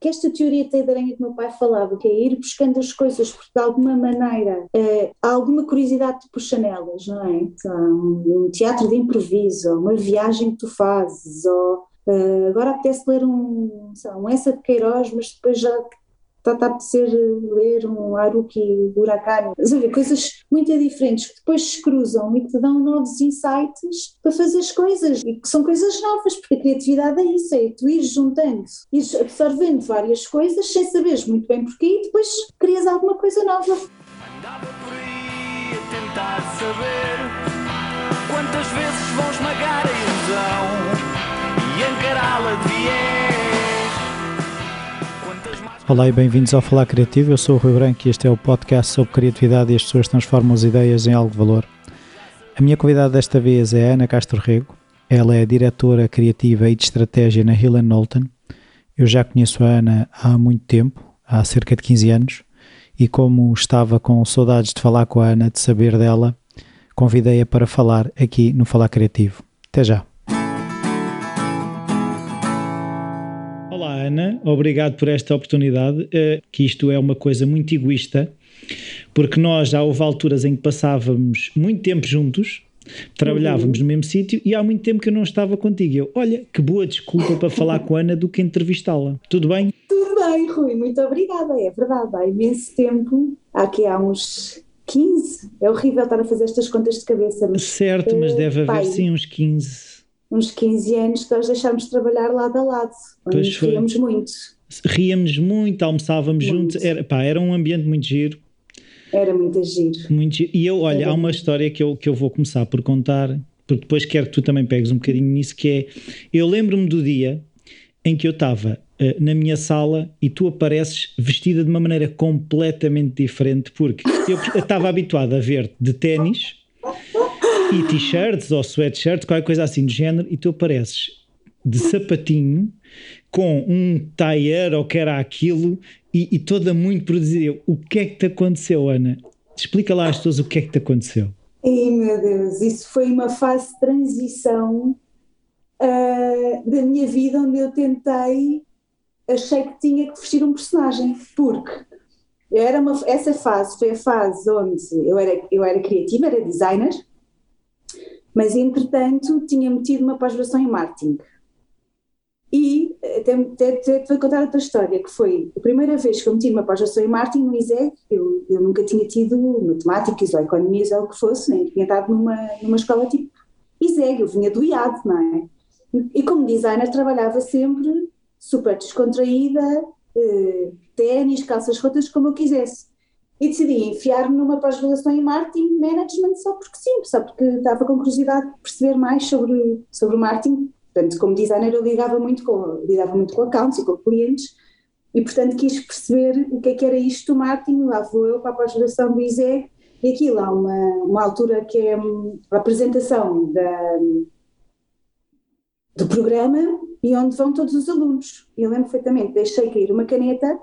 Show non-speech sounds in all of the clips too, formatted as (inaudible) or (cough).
que esta teoria da aranha que meu pai falava, que é ir buscando as coisas porque de alguma maneira é, há alguma curiosidade que puxa nelas, não é? Então, um teatro de improviso, uma viagem que tu fazes, ou uh, agora apetece ler um, lá, um essa de Queiroz, mas depois já está a apetecer ler um Haruki Murakami, ver, coisas muito diferentes que depois se cruzam e que te dão novos insights para fazer as coisas e que são coisas novas, porque a criatividade é isso, é tu ires juntando, ires absorvendo várias coisas sem saberes muito bem porquê e depois crias alguma coisa nova. Andava por aí a tentar saber quantas vezes vão esmagar a ilusão e encará-la de. Olá e bem-vindos ao Falar Criativo. Eu sou o Rui Branco e este é o podcast sobre criatividade e as pessoas transformam as ideias em algo de valor. A minha convidada desta vez é Ana Castro Rego. Ela é diretora criativa e de estratégia na Hill Knowlton. Eu já conheço a Ana há muito tempo, há cerca de 15 anos, e como estava com saudades de falar com a Ana, de saber dela, convidei-a para falar aqui no Falar Criativo. Até já! Ana, obrigado por esta oportunidade, uh, que isto é uma coisa muito egoísta, porque nós já houve alturas em que passávamos muito tempo juntos, trabalhávamos uhum. no mesmo sítio e há muito tempo que eu não estava contigo. Eu, olha, que boa desculpa para falar com a Ana do que entrevistá-la. Tudo bem? Tudo bem, Rui, muito obrigada. É verdade, há imenso tempo, aqui há uns 15, é horrível estar a fazer estas contas de cabeça. Mas, certo, mas deve haver pai, sim uns 15 uns 15 anos que nós deixámos de trabalhar lado a lado, onde ríamos muito. Ríamos muito, almoçávamos muito. juntos, era, pá, era um ambiente muito giro. Era muito giro. Muito giro. E eu, olha, era há uma história que eu, que eu vou começar por contar, porque depois quero que tu também pegues um bocadinho nisso, que é, eu lembro-me do dia em que eu estava uh, na minha sala e tu apareces vestida de uma maneira completamente diferente, porque eu estava habituado a ver-te de ténis e t-shirts ou sweatshirts, qualquer coisa assim do género, e tu apareces de sapatinho com um taier ou que era aquilo e, e, toda muito produzida. O que é que te aconteceu, Ana? Explica lá às pessoas o que é que te aconteceu. Ai meu Deus, isso foi uma fase de transição uh, da minha vida onde eu tentei, achei que tinha que vestir um personagem, porque era uma, essa fase foi a fase onde eu era, eu era criativa, era designer, mas, entretanto, tinha metido uma pós-graduação em marketing. E até, até, até vou contar outra história, que foi a primeira vez que eu meti uma pós-graduação em marketing no ISEG, eu, eu nunca tinha tido matemáticas ou economias ou o que fosse, nem tinha estado numa, numa escola tipo ISEG, eu vinha do IAD, não é? E como designer trabalhava sempre super descontraída, eh, ténis, calças rotas, como eu quisesse e decidi enfiar-me numa pós-graduação em marketing management só porque sim, só porque estava com curiosidade de perceber mais sobre, sobre o marketing. Portanto, como designer eu lidava muito com, lidava muito com accounts e com clientes e portanto quis perceber o que é que era isto do marketing, lá vou eu para a pós-graduação do ISEG e aquilo há uma, uma altura que é a apresentação da, do programa e onde vão todos os alunos. Eu lembro perfeitamente, deixei cair uma caneta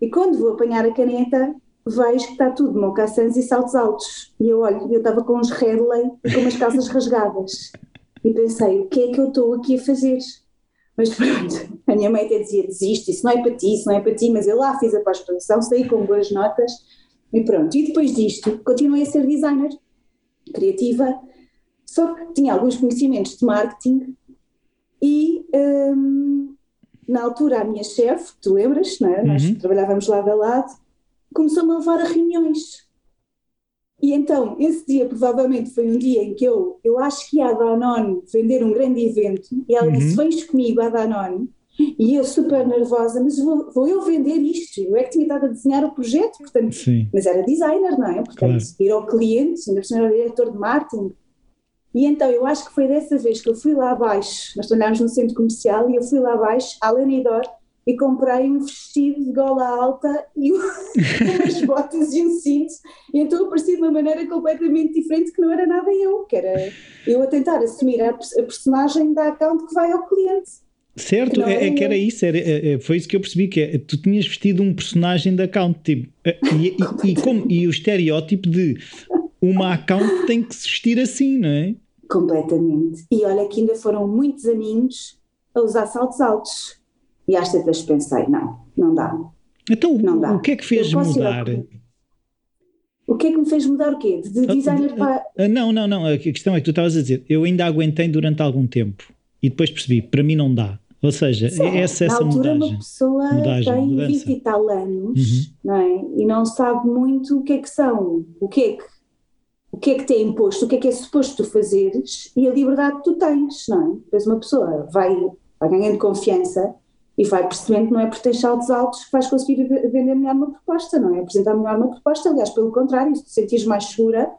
e quando vou apanhar a caneta vejo que está tudo mocassins e saltos altos. E eu olho, eu estava com uns Redley e com umas calças (laughs) rasgadas. E pensei, o que é que eu estou aqui a fazer? Mas pronto, a minha mãe até dizia, desiste, isso não é para ti, isso não é para ti, mas eu lá fiz a pós-produção, saí com boas notas e pronto. E depois disto, continuei a ser designer, criativa, só que tinha alguns conhecimentos de marketing e hum, na altura a minha chefe, tu lembras, não é? Uhum. Nós trabalhávamos lado a lado, começou-me a levar a reuniões. E então, esse dia provavelmente foi um dia em que eu, eu acho que ia a Danone vender um grande evento, e ela uhum. disse, vens comigo à Danone, e eu super nervosa, mas vou, vou, eu vender isto, eu é que tinha estado a desenhar o projeto, portanto, Sim. mas era designer, não é? Portanto, claro. ir ao cliente, ainda era diretor de marketing, e então eu acho que foi dessa vez que eu fui lá abaixo, nós trabalhámos no centro comercial, e eu fui lá abaixo, à Lenidor, e comprei um vestido de gola alta e (laughs) umas (laughs) botas e um cinto, e então apareci de uma maneira completamente diferente que não era nada eu, que era eu a tentar assumir a, a personagem da account que vai ao cliente. Certo, é, é, que era isso, era, é, é, foi isso que eu percebi, que é, tu tinhas vestido um personagem da account, tipo, é, e, e, (laughs) e, como, e o estereótipo de uma account tem que se vestir assim, não é? Completamente. E olha que ainda foram muitos aninhos a usar saltos altos E às tantas pensei, não, não dá. Então, não dá. o que é que fez mudar? O que é que me fez mudar o quê? De ah, designer para. Ah, não, não, não. A questão é que tu estavas a dizer, eu ainda aguentei durante algum tempo e depois percebi, para mim não dá. Ou seja, Sim, essa, essa na altura mudagem, uma pessoa mudagem, tem mudança. 20 e tal anos uhum. não é? e não sabe muito o que é que são, o que é que, o que é que te é imposto, o que é que é suposto tu fazeres e a liberdade que tu tens, não é? Depois uma pessoa vai, vai ganhando confiança e vai percebendo que não é por ter saltos altos que vais conseguir vender melhor uma proposta, não é? Apresentar melhor uma proposta, aliás, pelo contrário, se te sentires mais segura,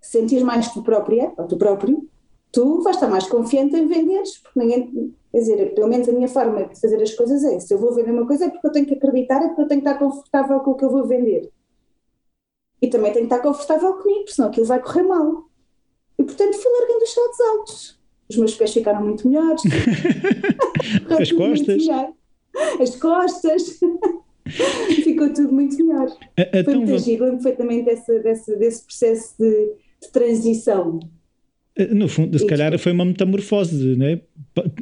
sentires mais tu própria, ou tu próprio, tu vais estar mais confiante em venderes, porque ninguém, quer dizer, pelo menos a minha forma de fazer as coisas é, se eu vou vender uma coisa é porque eu tenho que acreditar, é porque eu tenho que estar confortável com o que eu vou vender. E também tenho que estar confortável comigo, senão aquilo vai correr mal. E portanto fui largando os saltos altos. Os meus pés ficaram muito melhores. (laughs) As costas. As (laughs) costas. Ficou tudo muito melhor. A, a Foi muito giro, lembro perfeitamente desse, desse, desse processo de, de transição. Eh, no fundo, se calhar foi uma metamorfose, né?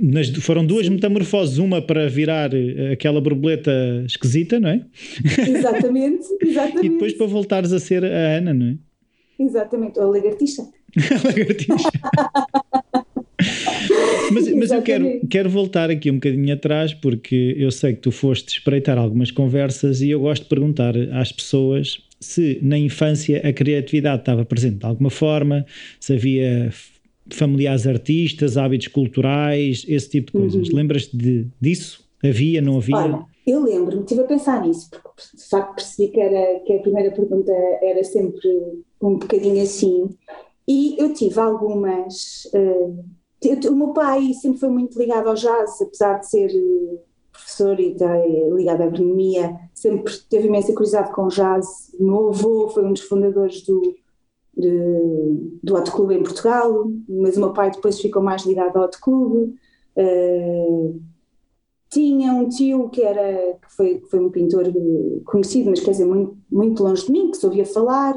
Nas, foram duas Sim. metamorfoses, uma para virar eh, aquela borboleta esquisita, não é? Exatamente, (laughs) exatamente. e depois para voltares a ser a Ana, não é? Exatamente, ou a lagartixa. a lagartixa. Mas, mas eu quero, quero voltar aqui um bocadinho atrás, porque eu sei que tu foste espreitar algumas conversas e eu gosto de perguntar às pessoas se na infância a criatividade estava presente de alguma forma, se havia familiares artistas, hábitos culturais, esse tipo de coisas. Uhum. Lembras-te de, disso? Havia, não havia? Olha, eu lembro-me, estive a pensar nisso, porque de facto percebi que, era, que a primeira pergunta era sempre um bocadinho assim, e eu tive algumas. Uh, o meu pai sempre foi muito ligado ao jazz, apesar de ser professor e ligado à agronomia, sempre teve imensa curiosidade com jazz. O meu avô foi um dos fundadores do, de, do Hot Club em Portugal, mas o meu pai depois ficou mais ligado ao Hot Club. Uh, tinha um tio que era que foi, que foi um pintor conhecido, mas quer dizer, muito, muito longe de mim, que se ouvia falar,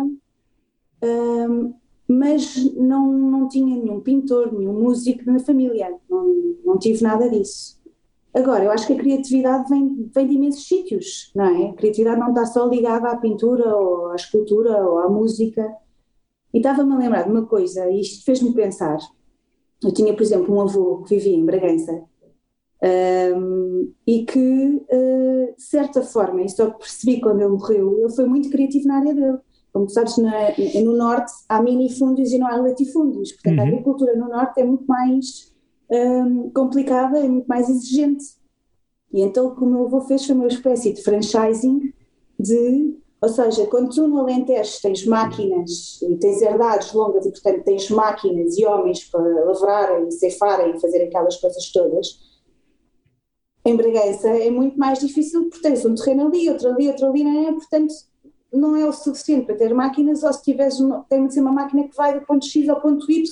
um, mas não, não tinha nenhum pintor, nenhum músico na família, não, não tive nada disso. Agora, eu acho que a criatividade vem, vem de imensos sítios, não é? A criatividade não está só ligada à pintura ou à escultura ou à música. E estava-me a lembrar de uma coisa, e isto fez-me pensar. Eu tinha, por exemplo, um avô que vivia em Bragança um, e que, uh, de certa forma, e só percebi quando ele morreu, ele foi muito criativo na área dele. Como tu sabes, na, no Norte há minifúndios e não há latifúndios, portanto uhum. a agricultura no Norte é muito mais um, complicada, é muito mais exigente. E então o que o meu avô fez foi uma espécie de franchising de, ou seja, quando tu no Alentejo tens máquinas e tens herdades longas e portanto tens máquinas e homens para lavrarem, ceifarem e fazer aquelas coisas todas, em Bragança é muito mais difícil porque tens um terreno ali, outro ali, outro ali, não é? Portanto, não é o suficiente para ter máquinas ou se tiveres uma, tem de ser uma máquina que vai do ponto X ao ponto Y.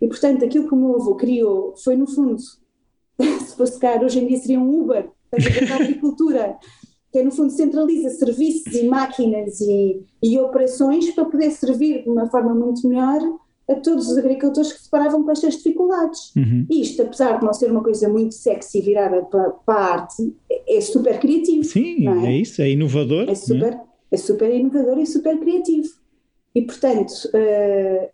E, portanto, aquilo que o meu avô criou foi, no fundo, (laughs) se fosse caro, hoje em dia seria um Uber, a agricultura, que é, no fundo, centraliza serviços e máquinas e, e operações para poder servir de uma forma muito melhor a todos os agricultores que se paravam com estas dificuldades. Uhum. Isto, apesar de não ser uma coisa muito sexy virada para, para a arte, é, é super criativo. Sim, é? é? isso, é inovador. É super, é? É super inovador e super criativo. E, portanto, uh,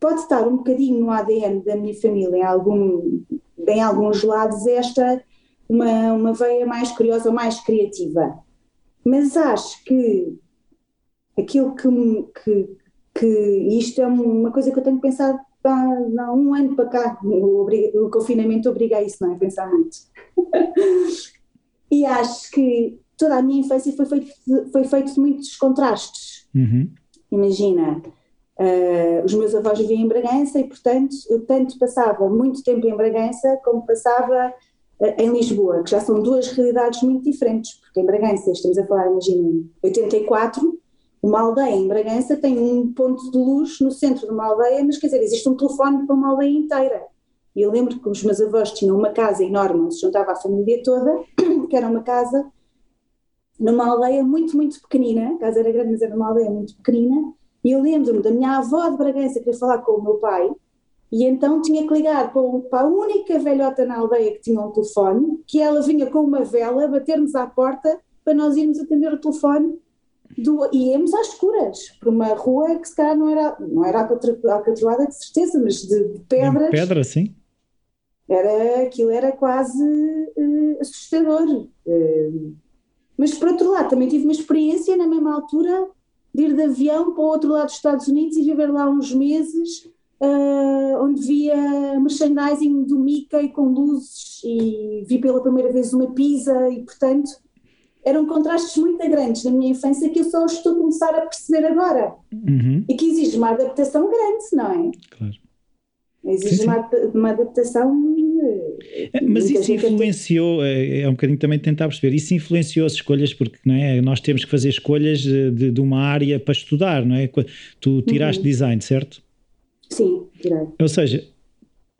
pode estar um bocadinho no ADN da minha família, em, algum, em alguns lados, esta uma, uma veia mais curiosa, mais criativa. Mas acho que aquilo que, que, que isto é uma coisa que eu tenho pensado há, um ano para cá, o, o confinamento obriga a isso, não é? Pensar muito. (laughs) e acho que toda a minha infância foi feito de, foi feito de muitos contrastes. Uhum. Imagina, Uh, os meus avós viviam em Bragança e, portanto, eu tanto passava muito tempo em Bragança como passava uh, em Lisboa, que já são duas realidades muito diferentes, porque em Bragança, estamos a falar, imaginem, 84, uma aldeia em Bragança tem um ponto de luz no centro de uma aldeia, mas quer dizer, existe um telefone para uma aldeia inteira. E eu lembro que os meus avós tinham uma casa enorme, onde se juntava a família toda, (clears throat) que era uma casa numa aldeia muito, muito pequenina, casa era grande, mas era uma aldeia muito pequenina, e eu lembro-me da minha avó de Bragança querer falar com o meu pai, E então tinha que ligar para, para, a única velhota na aldeia que tinha um telefone, que ela vinha com uma vela bater-nos à porta para nós irmos atender o telefone do, e íamos às escuras, por uma rua que se calhar não era, não era alcatroada de certeza, mas de, de pedras. De pedra, sim. Era, aquilo era quase uh, assustador. Uh, mas por outro lado, também tive uma experiência na mesma altura de ir de avião para o outro lado dos Estados Unidos e viver lá uns meses, uh, onde via merchandising do Mickey com luzes e vi pela primeira vez uma pizza e portanto eram contrastes muito grandes na minha infância que eu só estou a começar a perceber agora. Uhum. E que exige uma adaptação grande, não é? Claro. Exige sim, sim. Uma, uma adaptação. Eh, mas isso influenciou, é, é um bocadinho também tentar perceber, isso influenciou as escolhas, porque não é? nós temos que fazer escolhas de, de uma área para estudar, não é? Tu tiraste uhum. design, certo? Sim, tirei. Ou seja,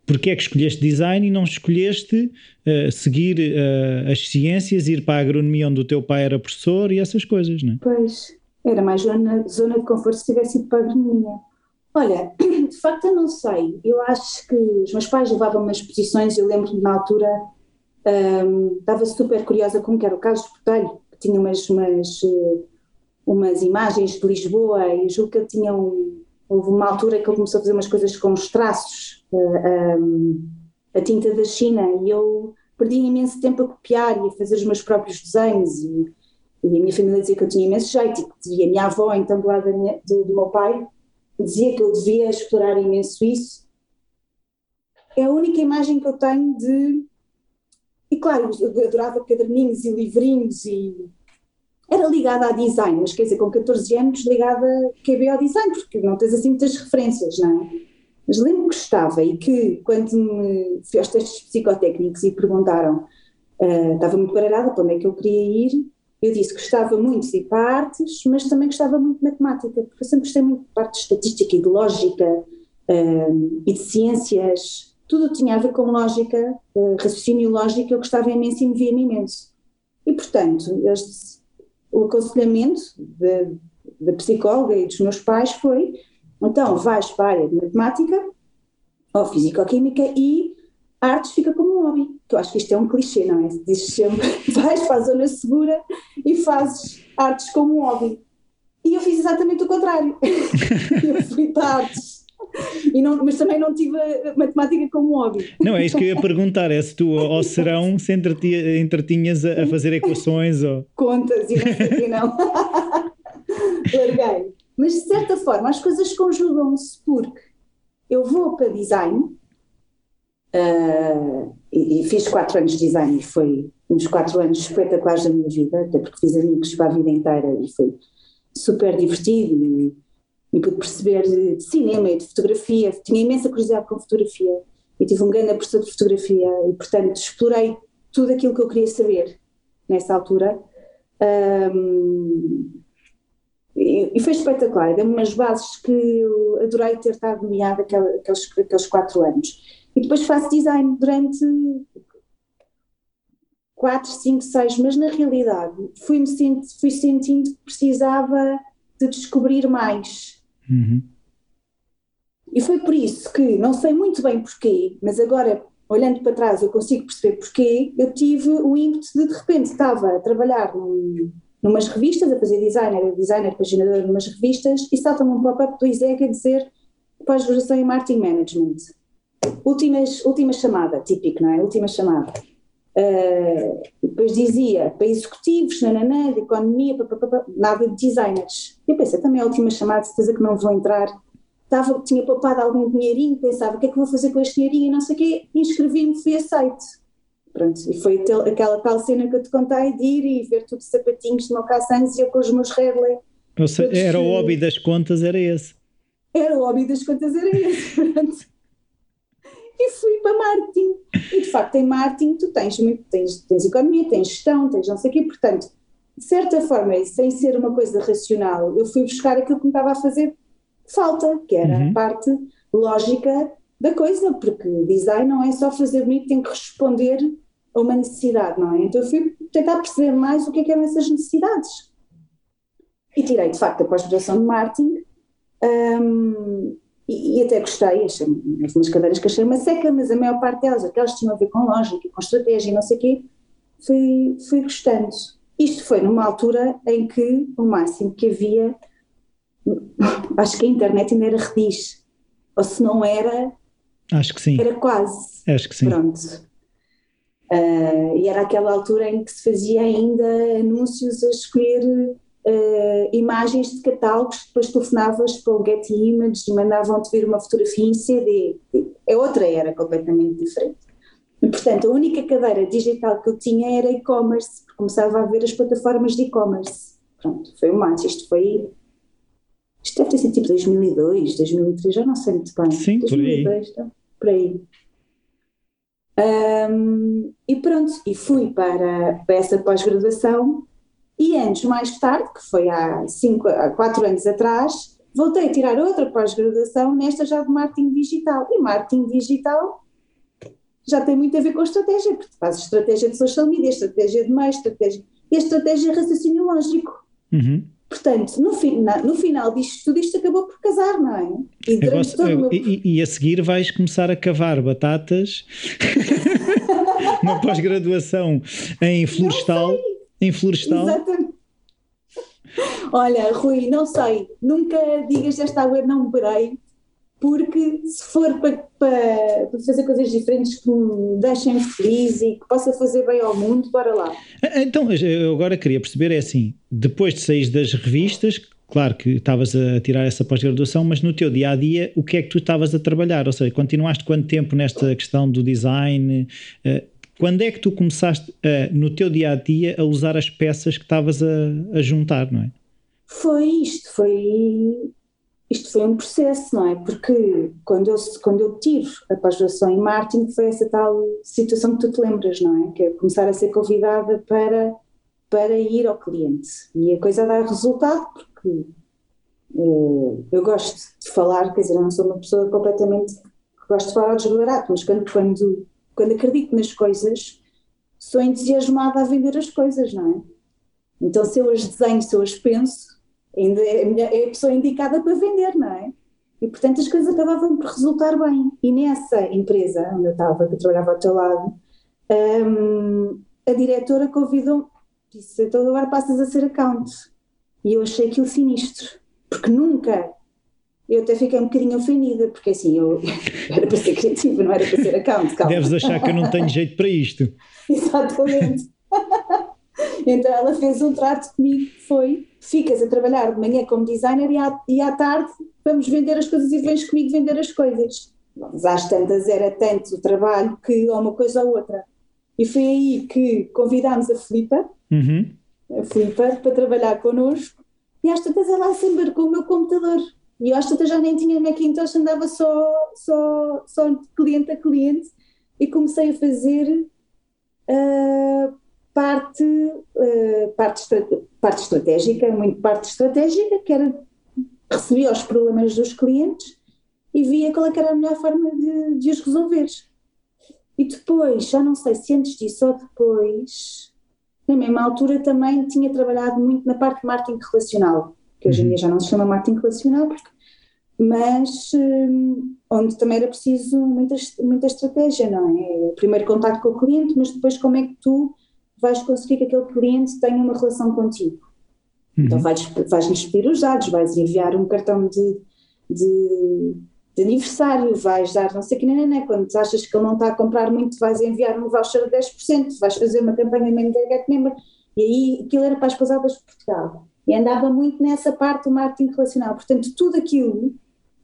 porque é que escolheste design e não escolheste uh, seguir uh, as ciências, ir para a agronomia onde o teu pai era professor e essas coisas, não é? Pois, era mais zona, zona de conforto se tivesse ido para a agronomia. Olha, (clears throat) de facto eu não sei, eu acho que os meus pais levavam-me as exposições, eu lembro-me na altura, um, estava super curiosa como que era o caso de Botelho, que tinha umas, umas, eh, umas imagens de Lisboa e julgo que ele tinha um, houve uma altura que ele começou a fazer umas coisas com os traços a, a tinta da China e eu perdi imenso tempo a copiar e a fazer os meus próprios desenhos e, e a minha família dizia que eu tinha imenso jeito e a minha avó, então do lado minha, do, do meu pai, dizia que eu devia explorar imenso isso. É a única imagem que eu tenho de. E claro, eu adorava caderninhos e livrinhos e. Era ligada a design, mas quer dizer, com 14 anos ligada que ao design, porque não tens assim muitas referências, não é? Mas lembro que estava e que quando me fiz testes psicotécnicos e perguntaram, uh, estava muito baralhada para onde é que eu queria ir, eu disse que gostava muito de ir para artes, mas também gostava muito de matemática, porque eu sempre gostei muito de parte de estatística e de lógica uh, e de ciências, tudo tinha a ver com lógica, uh, raciocínio lógico, eu gostava imenso e me via-me imenso. E portanto, este, o aconselhamento da psicóloga e dos meus pais foi então, vais para a área de matemática ou físico-química e artes fica como um hobby. Eu acho que isto é um clichê, não é? Dizes sempre, (laughs) vais para a zona segura e fazes artes como um hobby. E eu fiz exatamente o contrário. (laughs) eu fui para artes. E não, mas também não tive a matemática como hobby. Não, é isso que eu ia perguntar: é se tu ao serão se entretinhas a, a fazer equações ou. Contas e não sei não. (laughs) Larguei. Mas de certa forma as coisas conjugam-se porque eu vou para design uh, e, e, fiz quatro anos de design e foi uns quatro anos espetaculares da minha vida, até porque fiz amigos para a vida inteira e foi super divertido e, e pude perceber de cinema e de fotografia, tinha imensa curiosidade com fotografia e tive um grande professor de fotografia e portanto explorei tudo aquilo que eu queria saber nessa altura. Um, e, foi espetacular, deu-me umas bases que eu adorei ter estado nomeada aqueles, aqueles quatro anos. E depois faço design durante quatro, cinco, seis, mas na realidade fui-me senti, fui sentindo que precisava de descobrir mais. Uhum. E foi por isso que, não sei muito bem porquê, mas agora olhando para trás eu consigo perceber porquê, eu tive o ímpeto de de repente estava a trabalhar num numas revistas, a fazer designer, designer, paginador numas revistas, e salta-me um pop-up do ISEG a dizer pós-graduação em Marketing Management. Últimas, última chamada, típico, não é? Última chamada. Uh, depois dizia para executivos, nananã, de economia, papapá, nada de designers. Eu pensei, também é a última chamada, certeza que não vou entrar. Estava, tinha poupado algum dinheirinho, pensava, o que é que vou fazer com este dinheirinho e não sei o quê, inscrevi-me, fui aceite. Pronto, e foi aquela tal cena que eu te contei de ir e ver tudo sapatinhos de mocassins e eu com os meus Redley. era o hobby das contas, era esse. Era o hobby das contas, era esse. (laughs) Pronto. E fui para marketing. E de facto, em marketing, tu tens, muito, tens, tens economia, tens gestão, tens não sei o quê. Portanto, de certa forma, sem ser uma coisa racional, eu fui buscar aquilo que me estava a fazer falta, que era uhum. a parte lógica da coisa, porque design não é só fazer bonito, tem que responder a uma necessidade, não é? Então eu fui tentar perceber mais o que é que eram essas necessidades. E tirei, de facto, a pós-graduação de marketing um, e, e, até gostei, achei umas cadeiras que achei uma seca, mas a maior parte delas, aquelas que tinham a ver com lógica, com estratégia e não sei o quê, fui, fui gostando. Isto foi numa altura em que o máximo que havia, (laughs) acho que a internet ainda era rediz, ou se não era, acho que sim. Era quase. Acho que sim. Pronto. Uh, e era aquela altura em que se fazia ainda anúncios a escolher uh, imagens de catálogos, depois telefonavas para o Getty Images e mandavam-te vir uma fotografia em CD. É outra era completamente diferente. E, portanto, a única cadeira digital que eu tinha era e-commerce, começava a ver as plataformas de e-commerce. Pronto, foi o mais. Isto foi. Isto deve ter sido tipo 2002, 2003, já não sei muito bem. Sim, 2002, por aí. Tá? Por aí. Um, e pronto, e fui para, para essa pós-graduação e anos mais tarde, que foi há, cinco, há quatro anos atrás, voltei a tirar outra pós-graduação, nesta já de marketing digital. E marketing digital já tem muito a ver com estratégia, porque fazes estratégia de social media, estratégia de mais, estratégia. E a estratégia é raciocínio lógico. Uhum. Portanto, no, fina, no final disto tudo, isto acabou por casar, não é? E, gosto, eu, meu... e, e, a seguir vais começar a cavar batatas (laughs) uma pós-graduação em florestal em Florestal. Exatamente. Olha, Rui, não sei, nunca digas desta água não beberei, porque se for para, para, fazer coisas diferentes que me deixem feliz e que possa fazer bem ao mundo, bora lá. Então, eu agora queria perceber, é assim, depois de sair das revistas, claro que estavas a tirar essa pós-graduação, mas no teu dia a dia, o que é que tu estavas a trabalhar? Ou seja, continuaste quanto tempo nesta questão do design? Quando é que tu começaste a, no teu dia a dia a usar as peças que estavas a, a juntar, não é? Foi isto, foi isto foi um processo, não é? Porque quando eu, quando eu tiro a pós-graduação em marketing foi essa tal situação que tu te lembras, não é? Que é começar a ser convidada para, para ir ao cliente. E a coisa dá resultado porque uh, eu gosto de falar, quer dizer, eu não sou uma pessoa completamente que gosto de falar desbarato, mas quando, quando quando acredito nas coisas, sou entusiasmada a vender as coisas, não é? Então, se eu as desenho, se eu as penso, ainda é, é a pessoa indicada para vender, não é? E, portanto, as coisas acabavam por resultar bem. E nessa empresa onde eu estava, que trabalhava ao teu lado, um, a diretora convidou-me, disse: então agora passas a ser account. E eu achei aquilo sinistro, porque nunca eu até fiquei um bocadinho ofendida, porque assim, eu (laughs) era para ser criativa, não era para ser account, calma. Deves achar que eu não tenho jeito para isto. (laughs) Exatamente. (laughs) então ela fez um trato comigo que foi, ficas a trabalhar de manhã como designer e à, e à tarde vamos vender as coisas e vens comigo vender as coisas. Mas às tantas era tanto o trabalho que ou uma coisa ou outra. E foi aí que convidámos a Filipa, uhum. a Filipa, para trabalhar connosco e às tantas ela se embarcou o meu computador e eu acho que já nem tinha Macintosh, andava só, só, só de cliente a cliente e comecei a fazer uh, parte, uh, parte, parte estratégica, muito parte estratégica, que era recebia os problemas dos clientes e via qual é era a melhor forma de, de os resolver. E depois, já não sei se antes disso ou depois, na mesma altura também tinha trabalhado muito na parte de marketing relacional que hoje em dia já não se chama marketing relacional, mas um, onde também era preciso muita, muita estratégia, não é? O primeiro contato com o cliente, mas depois como é que tu vais conseguir que aquele cliente tenha uma relação contigo? Uhum. Então vais, vais-lhes pedir os dados, vais enviar um cartão de, de, de aniversário, vais dar não sei o que, nem, nem, quando achas que ele não está a comprar muito, vais enviar um voucher de 10%, vais fazer uma campanha de Get Member, e aí aquilo era para as pousadas de Portugal. E andava muito nessa parte do marketing relacional. Portanto, tudo aquilo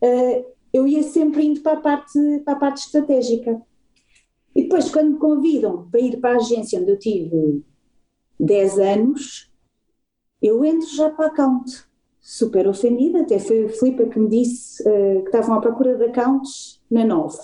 uh, eu ia sempre indo para a, parte, para a parte estratégica. E depois, quando me convidam para ir para a agência onde eu tive 10 anos, eu entro já para a account. Super ofendida, até foi o Filipe que me disse uh, que estavam à procura de accounts na 9,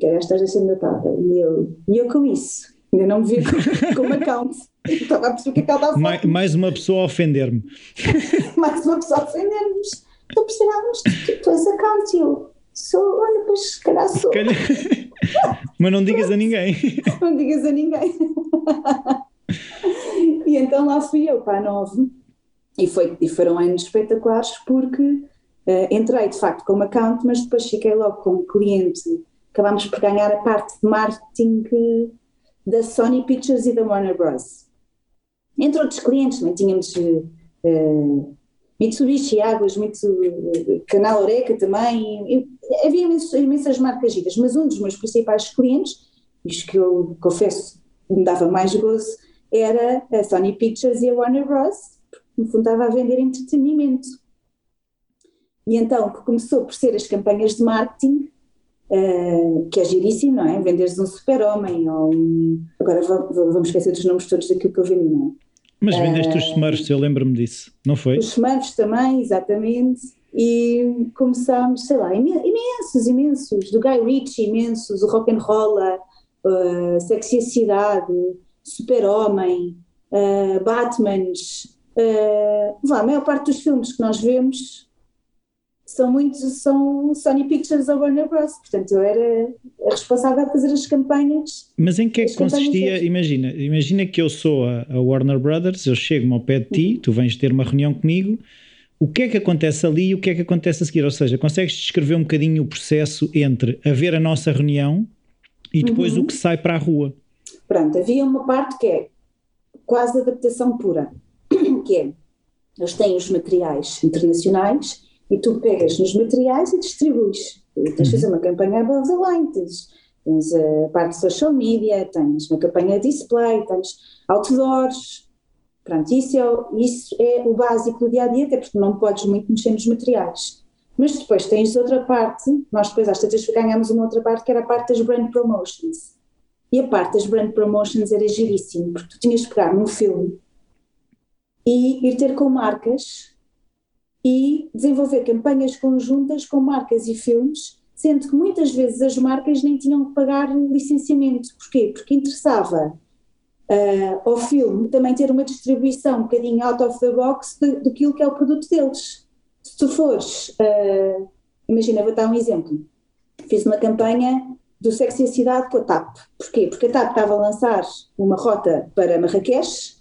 que era esta agência eu estava. E eu, e eu com isso, ainda não me vi como (laughs) account. Estava a perceber que aquela estava mais, mais uma pessoa a ofender-me. (laughs) mais uma pessoa a ofender-nos. Tu precisávamos de tu és account. Eu sou, olha, pois se calhar sou. Calhar... (laughs) Mas não digas a ninguém. (laughs) não digas a ninguém. e então lá fui eu para a Nove. E, foi, e foram anos espetaculares porque Uh, entrei de facto como account, mas depois fiquei logo como cliente. Acabámos por ganhar a parte de marketing da Sony Pictures e da Warner Bros. Entre outros clientes, também tínhamos uh, Mitsubishi Águas, Mitsu, uh, Canal Oreca também, havia imensas, imensas marcas giras, mas um dos meus principais clientes, isto que eu confesso me dava mais gozo, era a Sony Pictures e a Warner Bros, porque me fundava a vender entretenimento. E então, que começou por ser as campanhas de marketing, uh, que é giríssimo, não é? Venderes um super-homem ou um... Agora vamos esquecer dos nomes todos daquilo que eu vendi, não é? Mas vendeste uh, os Smurfs, eu lembro-me disso, não foi? Os Smurfs também, exatamente. E começámos, sei lá, imensos, imensos, do Guy Ritchie, imensos, o Rock and Roll, uh, Sexicidade, Super-Homem, uh, Batmans, uh, a maior parte dos filmes que nós vemos são muitos, são Sony Pictures ou Warner Bros. Portanto, eu era responsável a fazer as campanhas. Mas em que é que consistia? Imagina, imagina que eu sou a, a Warner Brothers, eu chego-me ao pé de ti, uhum. tu vens ter uma reunião comigo. O que é que acontece ali e o que é que acontece a seguir? Ou seja, consegues descrever um bocadinho o processo entre haver a nossa reunião e depois uhum. o que sai para a rua? Pronto, havia uma parte que é quase adaptação pura, (clears throat) que é, eles têm os materiais internacionais e tu pegas nos materiais e distribuis. E tens de uhum. fazer uma campanha line, tens, tens a parte de social media, tens uma campanha display, tens outdoors. Pronto, isso é, isso é o básico do dia a dia, até porque não podes muito mexer nos materiais. Mas depois tens outra parte, nós depois às tantas ganhámos uma outra parte que era a parte das brand promotions. E a parte das brand promotions era giríssimo, porque tu tinhas de pegar num filme e ir ter com marcas e desenvolver campanhas conjuntas com marcas e filmes, sendo que muitas vezes as marcas nem tinham que pagar licenciamento. Porquê? Porque interessava uh, ao filme também ter uma distribuição um bocadinho out of the box do que é o produto deles. Se tu fores, uh, imagina, vou dar um exemplo. Fiz uma campanha do Sexy Cidade com a TAP. Porquê? Porque a TAP estava a lançar uma rota para Marrakech,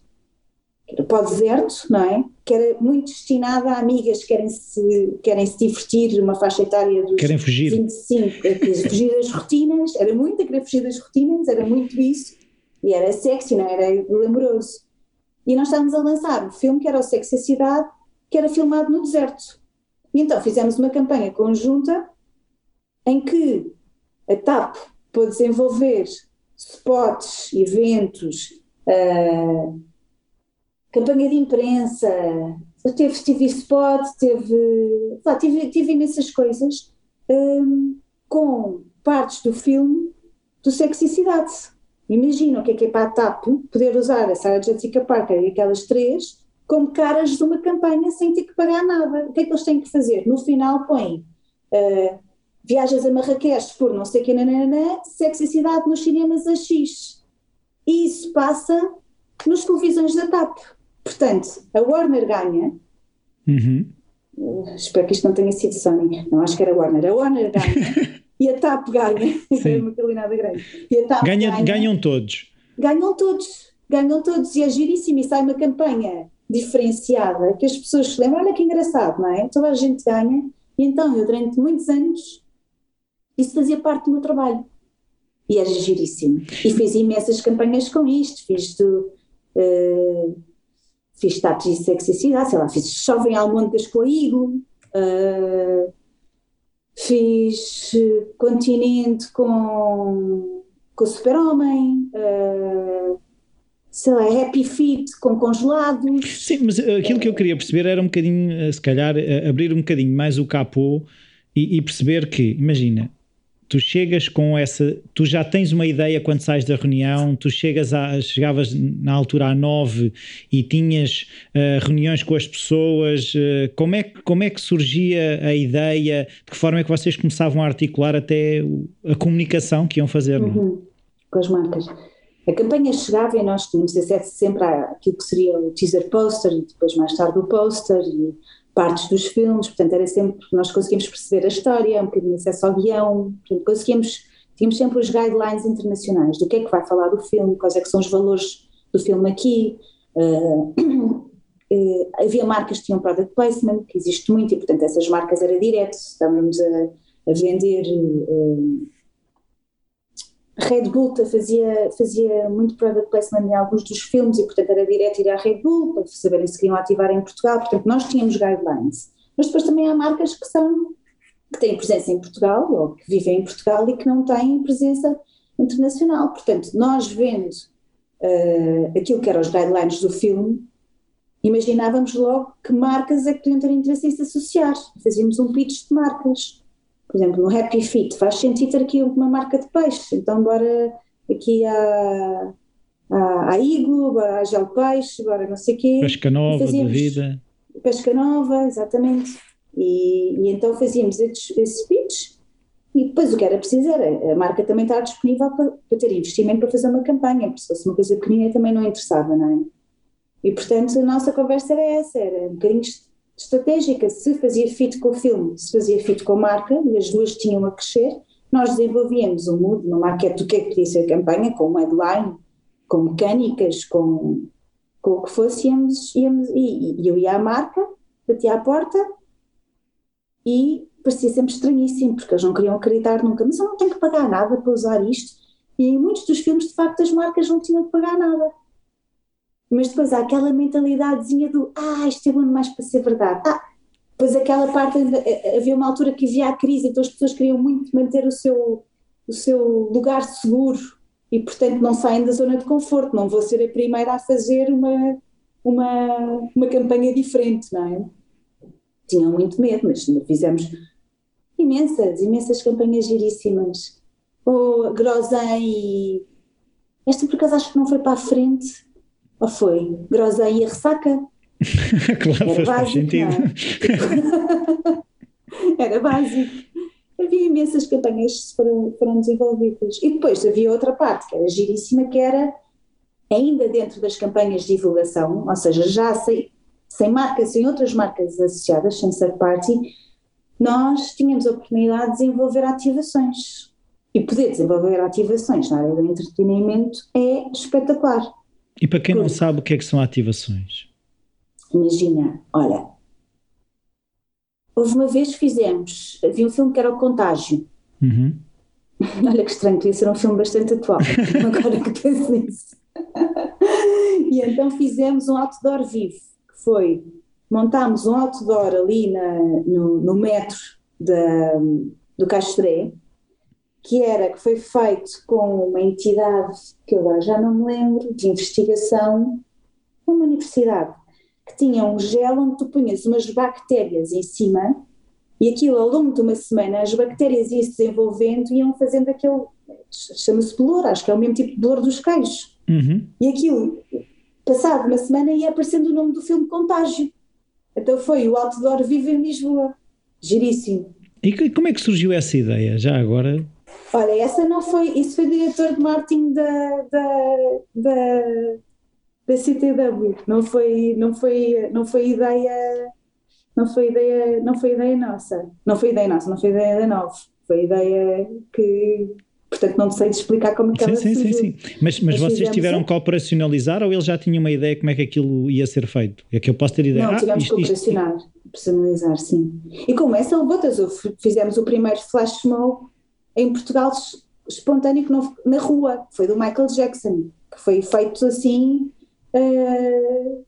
para o deserto, não é? Que era muito destinada a amigas que querem se, querem se divertir, uma faixa etária dos querem fugir. 25, é fugir das rotinas, era muito a querer fugir das rotinas, era muito isso, e era sexy, não é? era glamouroso. E nós estávamos a lançar um filme que era o Sexy Cidade, que era filmado no deserto. E então fizemos uma campanha conjunta em que a TAP pôde desenvolver spots, eventos, uh, campanha de imprensa, teve TV Spot, teve, lá, tive, tive imensas coisas um, com partes do filme do Sexicidade. Imagina o que é que é para a TAP poder usar a Sarah Jessica Parker e aquelas três como caras de uma campanha sem ter que pagar nada. O que é que eles têm que fazer? No final põem uh, viagens a Marrakech por não sei o que, nananã, sexicidade nos cinemas a X. E isso passa nos televisões da TAP. Portanto, a Warner ganha. Uhum. Uh, espero que isto não tenha sido Sony. Não, acho que era a Warner. A Warner ganha (laughs) e a TAP ganha. (laughs) é uma calinada grande. E a TAP ganha, ganha, ganham todos. Ganham todos. Ganham todos. E é giríssimo. E sai uma campanha diferenciada que as pessoas se lembram. Olha que engraçado, não é? Toda a gente ganha. E então, eu durante muitos anos, isso fazia parte do meu trabalho. E era giríssimo. E fiz imensas campanhas com isto. Fiz do. Uh, fiz status de sexicidade, sei lá, fiz Chovem Almôndegas com a Iglo, uh, fiz Continente com, com o Super-Homem, uh, sei lá, Happy Feet com congelados. Sim, mas aquilo que eu queria perceber era um bocadinho, se calhar, abrir um bocadinho mais o capô e, e perceber que, imagina, tu chegas com essa, tu já tens uma ideia quando sais da reunião, tu chegas a, chegavas na altura às nove e tinhas uh, reuniões com as pessoas, uh, como, é, como é que surgia a ideia, de que forma é que vocês começavam a articular até a comunicação que iam fazer? É? Uhum, com as marcas. A campanha chegava e nós tínhamos acesso sempre àquilo que seria o teaser poster e depois mais tarde o poster e partes dos filmes, portanto era sempre, nós conseguimos perceber a história, um bocadinho acesso ao guião, portanto conseguimos, tínhamos sempre os guidelines internacionais do que é que vai falar do filme, quais é que são os valores do filme aqui, uh, uh, (clears throat) havia marcas que tinham product placement, que existe muito, e portanto essas marcas era direto, estávamos a, a vender. Uh, Red Bull fazia, fazia muito product placement em alguns dos filmes e, portanto, era direto ir à Red Bull para saberem se queriam ativar em Portugal. Portanto, nós tínhamos guidelines. Mas depois também há marcas que são que têm presença em Portugal ou que vivem em Portugal e que não têm presença internacional. Portanto, nós vendo uh, aquilo que eram os guidelines do filme, imaginávamos logo que marcas é que podiam ter interesse em se associar. Fazíamos um pitch de marcas. Por exemplo, no Happy Fit faz sentido ter aqui uma marca de peixe, então bora aqui à, à, à Iglo, bora à Gel Peixe, bora não sei o quê. Pesca Nova, de vida. Pesca Nova, exatamente. E, e então fazíamos esse, pitch e depois o que era preciso era a marca também estar disponível para, para ter investimento para fazer uma campanha, porque se fosse uma coisa pequenina também não interessava, não é? E portanto a nossa conversa era essa, era um bocadinho estratégica, se fazia fit com o filme, se fazia fit com a marca, e as duas tinham a crescer, nós desenvolvíamos um mood, uma maquete do que é que podia ser a campanha, com um headline, com mecânicas, com, com o que fosse, íamos, íamos, e, e eu ia à marca, batia à porta e parecia sempre estranhíssimo, porque eles não queriam acreditar nunca, mas eu não tenho que pagar nada para usar isto, e em muitos dos filmes, de facto, as marcas não tinham que pagar nada mas depois há aquela mentalidadezinha do ah, isto é bom demais para ser verdade. Ah, depois aquela parte, eh, eh, havia uma altura que havia a crise, então as pessoas queriam muito manter o seu, o seu lugar seguro e portanto não saem da zona de conforto, não vou ser a primeira a fazer uma, uma, uma campanha diferente, não é? Tinham muito medo, mas fizemos imensas, imensas campanhas giríssimas. O Grosen e... Esta por acaso acho que não foi para a frente, ou foi groselha e ressaca? (laughs) claro, Era faz básico, sentido. É? (laughs) Era básico. Havia imensas campanhas que foram, foram desenvolvidas. E depois havia outra parte que era giríssima, que era ainda dentro das campanhas de divulgação, ou seja, já sem, sem marcas, sem outras marcas associadas, sem third party, nós tínhamos a oportunidade de desenvolver ativações. E poder desenvolver ativações na área do entretenimento é espetacular. E para quem não sabe o que é que são ativações? Imagina, olha, houve uma vez que fizemos, havia um filme que era O Contágio. Uhum. (laughs) Olha que estranho, podia ser um filme bastante atual, (laughs) agora que penso nisso. (laughs) e então fizemos um outdoor vivo, que foi, montámos um outdoor ali na, no, no metro da, do Castré, que era, que foi feito com uma entidade que eu agora já não me lembro, de investigação, uma universidade, que tinha um gel onde tu punhas umas bactérias em cima e aquilo ao longo de uma semana as bactérias iam se desenvolvendo e iam fazendo aquele, chama-se bolor, acho que é o mesmo tipo de bolor dos queijos. Uhum. E aquilo, passado uma semana, ia aparecendo o nome do filme Contágio. Então foi o Outdoor Vivo em Lisboa. Giríssimo. E como é que surgiu essa ideia? Já agora Olha, essa não foi, isso foi diretor de marketing da, da, da, da CTW, não foi, não foi, não foi ideia, não foi ideia, não foi ideia nossa, não foi ideia nossa, não foi ideia da Nove, foi ideia que, portanto não sei explicar como é que ela sim, sim, sim, sim, mas, mas, mas vocês tiveram que operacionalizar ou ele já tinha uma ideia como é que aquilo ia ser feito? É que eu posso ter ideia? Não, ah, tivemos isto, que operacionar, isto... personalizar, sim. E como essa, outras, fizemos o primeiro flash mob em Portugal espontâneo não, na rua, foi do Michael Jackson, que foi feito assim uh,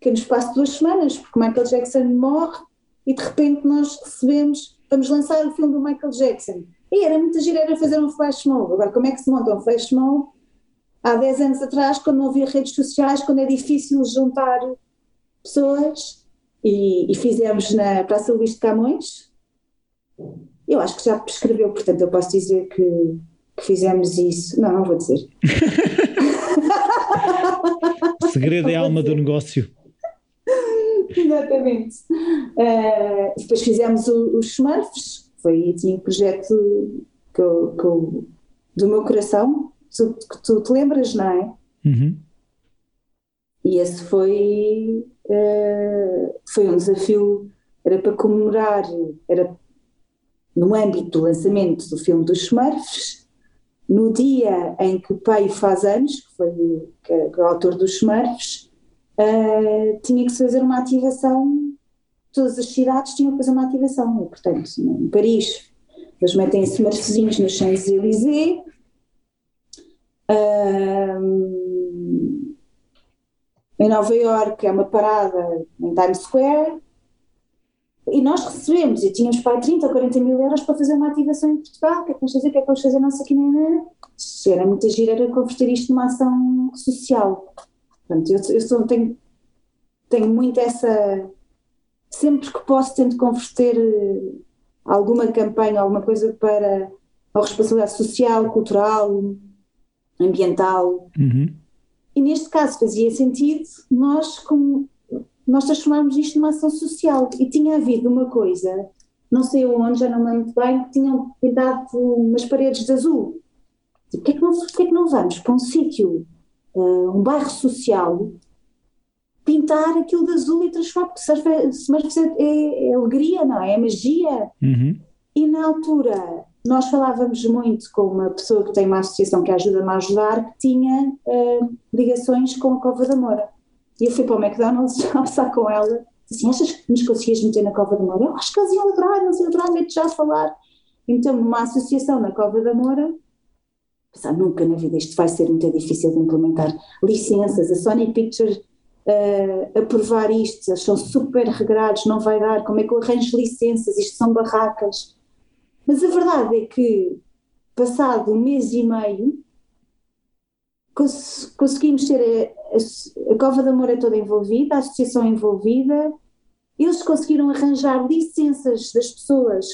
que no espaço de duas semanas, porque Michael Jackson morre e de repente nós recebemos, vamos lançar o filme do Michael Jackson. E era muito giro, era fazer um flash mob. Agora, como é que se monta um flash mob? Há 10 anos atrás, quando não havia redes sociais, quando é difícil juntar pessoas, e, e fizemos na Praça Luís de Camões, eu acho que já prescreveu, portanto eu posso dizer que, que fizemos isso. Não, não vou dizer. o (laughs) segredo é a alma do negócio. Exatamente. Uh, depois fizemos o, os Smurfs, foi assim, um projeto que eu, que eu, do meu coração, tu, que tu te lembras, não é? Uhum. E esse foi, uh, foi um desafio, era para comemorar, era no âmbito do lançamento do filme dos Smurfs, no dia em que o pai faz anos, que foi que, que é o autor dos Smurfs, uh, tinha que se fazer uma ativação, todas as cidades tinham que fazer uma ativação, portanto, em Paris, eles metem smurfzinhos nos Champs-Élysées, uh, em Nova Iorque é uma parada em Times Square, e nós recebemos, e tínhamos para 30 ou 40 mil euros para fazer uma ativação em Portugal, o que é que vamos fazer, o que é que vamos fazer, não sei que nem Era muita gira, era converter isto numa ação social. Portanto, eu, eu sou, tenho, tenho muito essa, sempre que posso tento converter eh, alguma campanha, alguma coisa para a responsabilidade social, cultural, ambiental. Uhum. E neste caso fazia sentido nós, como nós transformarmos isto numa ação social. E tinha havido uma coisa, não sei onde, já não me lembro bem, que tinham pintado umas paredes de azul. Porquê tipo, é que que é que não vamos para um sítio, uh, um bairro social, pintar aquilo de azul e transformar, porque é, é, é, alegria, não é? É magia. Uhum. E na altura nós falávamos muito com uma pessoa que tem uma associação que ajuda-me a ajudar, que tinha uh, ligações com a Cova da Moura. E eu fui para o McDonald's (laughs) almoçar com ela. Assim, achas que nos conseguias meter na Cova da Moura? Eu acho que eles iam adorar, eles iam adorar, mete já a falar. Então, numa associação na Cova da Moura, pensar, nunca na vida isto vai ser muito difícil de implementar. Licenças, a Sony Pictures uh, aprovar isto, eles são super regrados, não vai dar, como é que eu arranjo licenças, isto são barracas. Mas a verdade é que, passado um mês e meio, cons conseguimos ter a, a, Cova da Moura toda envolvida, a associação envolvida, eles conseguiram arranjar licenças das pessoas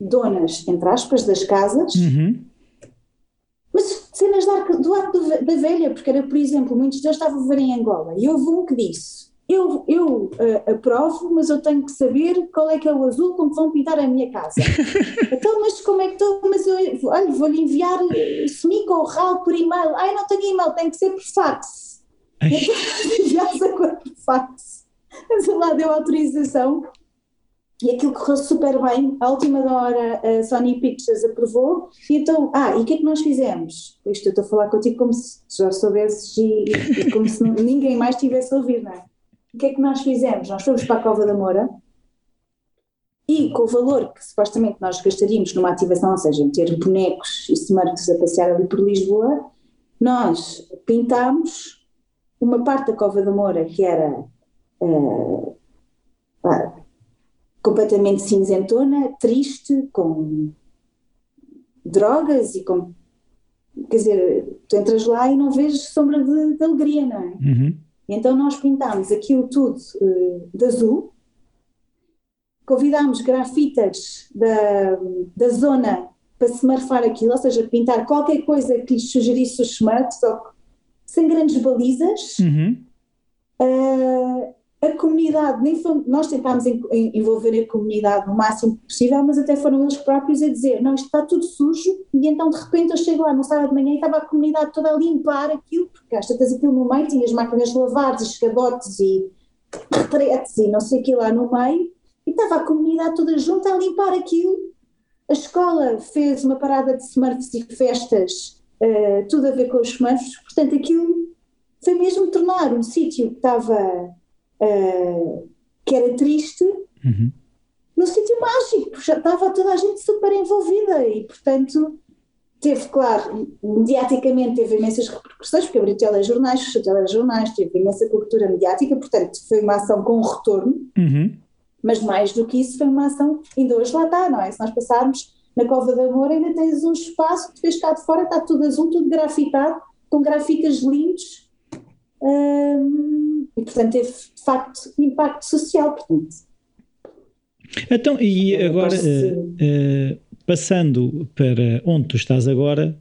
donas, entre aspas, das casas, uhum. mas cenas do do da velha, porque era, por exemplo, muitos deles estavam a viver em Angola, e houve um que disse, eu, eu uh, aprovo, mas eu tenho que saber qual é que é o azul com que vão pintar a minha casa. (laughs) então, mas como é que estou? Mas eu, olha, vou-lhe enviar uh, semico ou RAL por e-mail. Ai, não tenho e-mail, tem que ser por fax. Enviados a cor por fax. Mas lá deu autorização e aquilo correu super bem. À última hora a Sony Pictures aprovou. E então, ah, e o que é que nós fizemos? Isto eu estou a falar contigo como se já soubesses e, e como se ninguém mais tivesse a ouvir, não é? O que é que nós fizemos? Nós fomos para a Cova da Moura e com o valor que supostamente nós gastaríamos numa ativação, ou seja, ter bonecos e smurfs a passear ali por Lisboa, nós pintámos uma parte da Cova da Moura que era uh, completamente cinzentona, triste, com drogas e com. Quer dizer, tu entras lá e não vês sombra de, de alegria, não é? Uhum. Então nós pintámos aquilo tudo uh, de azul, convidámos grafitas da, da zona para se marfar aquilo, ou seja, pintar qualquer coisa que lhes sugerisse os smurfs, sem grandes balizas. Uhum. Uh, a comunidade, nem foi, nós tentámos envolver a comunidade o máximo possível, mas até foram eles próprios a dizer: não, isto está tudo sujo, e então de repente eu chego lá no sábado de manhã e estava a comunidade toda a limpar aquilo, porque às tantas aquilo no meio tinha as máquinas de lavar, e escadotes e retretes e não sei o que lá no meio, e estava a comunidade toda junta a limpar aquilo. A escola fez uma parada de smurfs e festas, uh, tudo a ver com os smurfs, portanto aquilo foi mesmo tornar um sítio que estava uh, que era triste, uhum. no sítio mágico, porque já estava toda a gente super envolvida e, portanto, teve, claro, mediaticamente teve imensas repercussões, porque abriu telejornais, fechou telejornais, teve imensa cobertura mediática, portanto, foi uma ação com retorno, uhum. mas mais do que isso, foi uma ação, ainda hoje lá está, não é? Se nós passarmos na Cova da Moura, ainda tens um espaço que tu vês cá de fora, está tudo azul, tudo grafitado, com grafitas lindos. Hum, e portanto teve de facto impacto social. Portanto. Então, e agora uh, uh, passando para onde tu estás agora,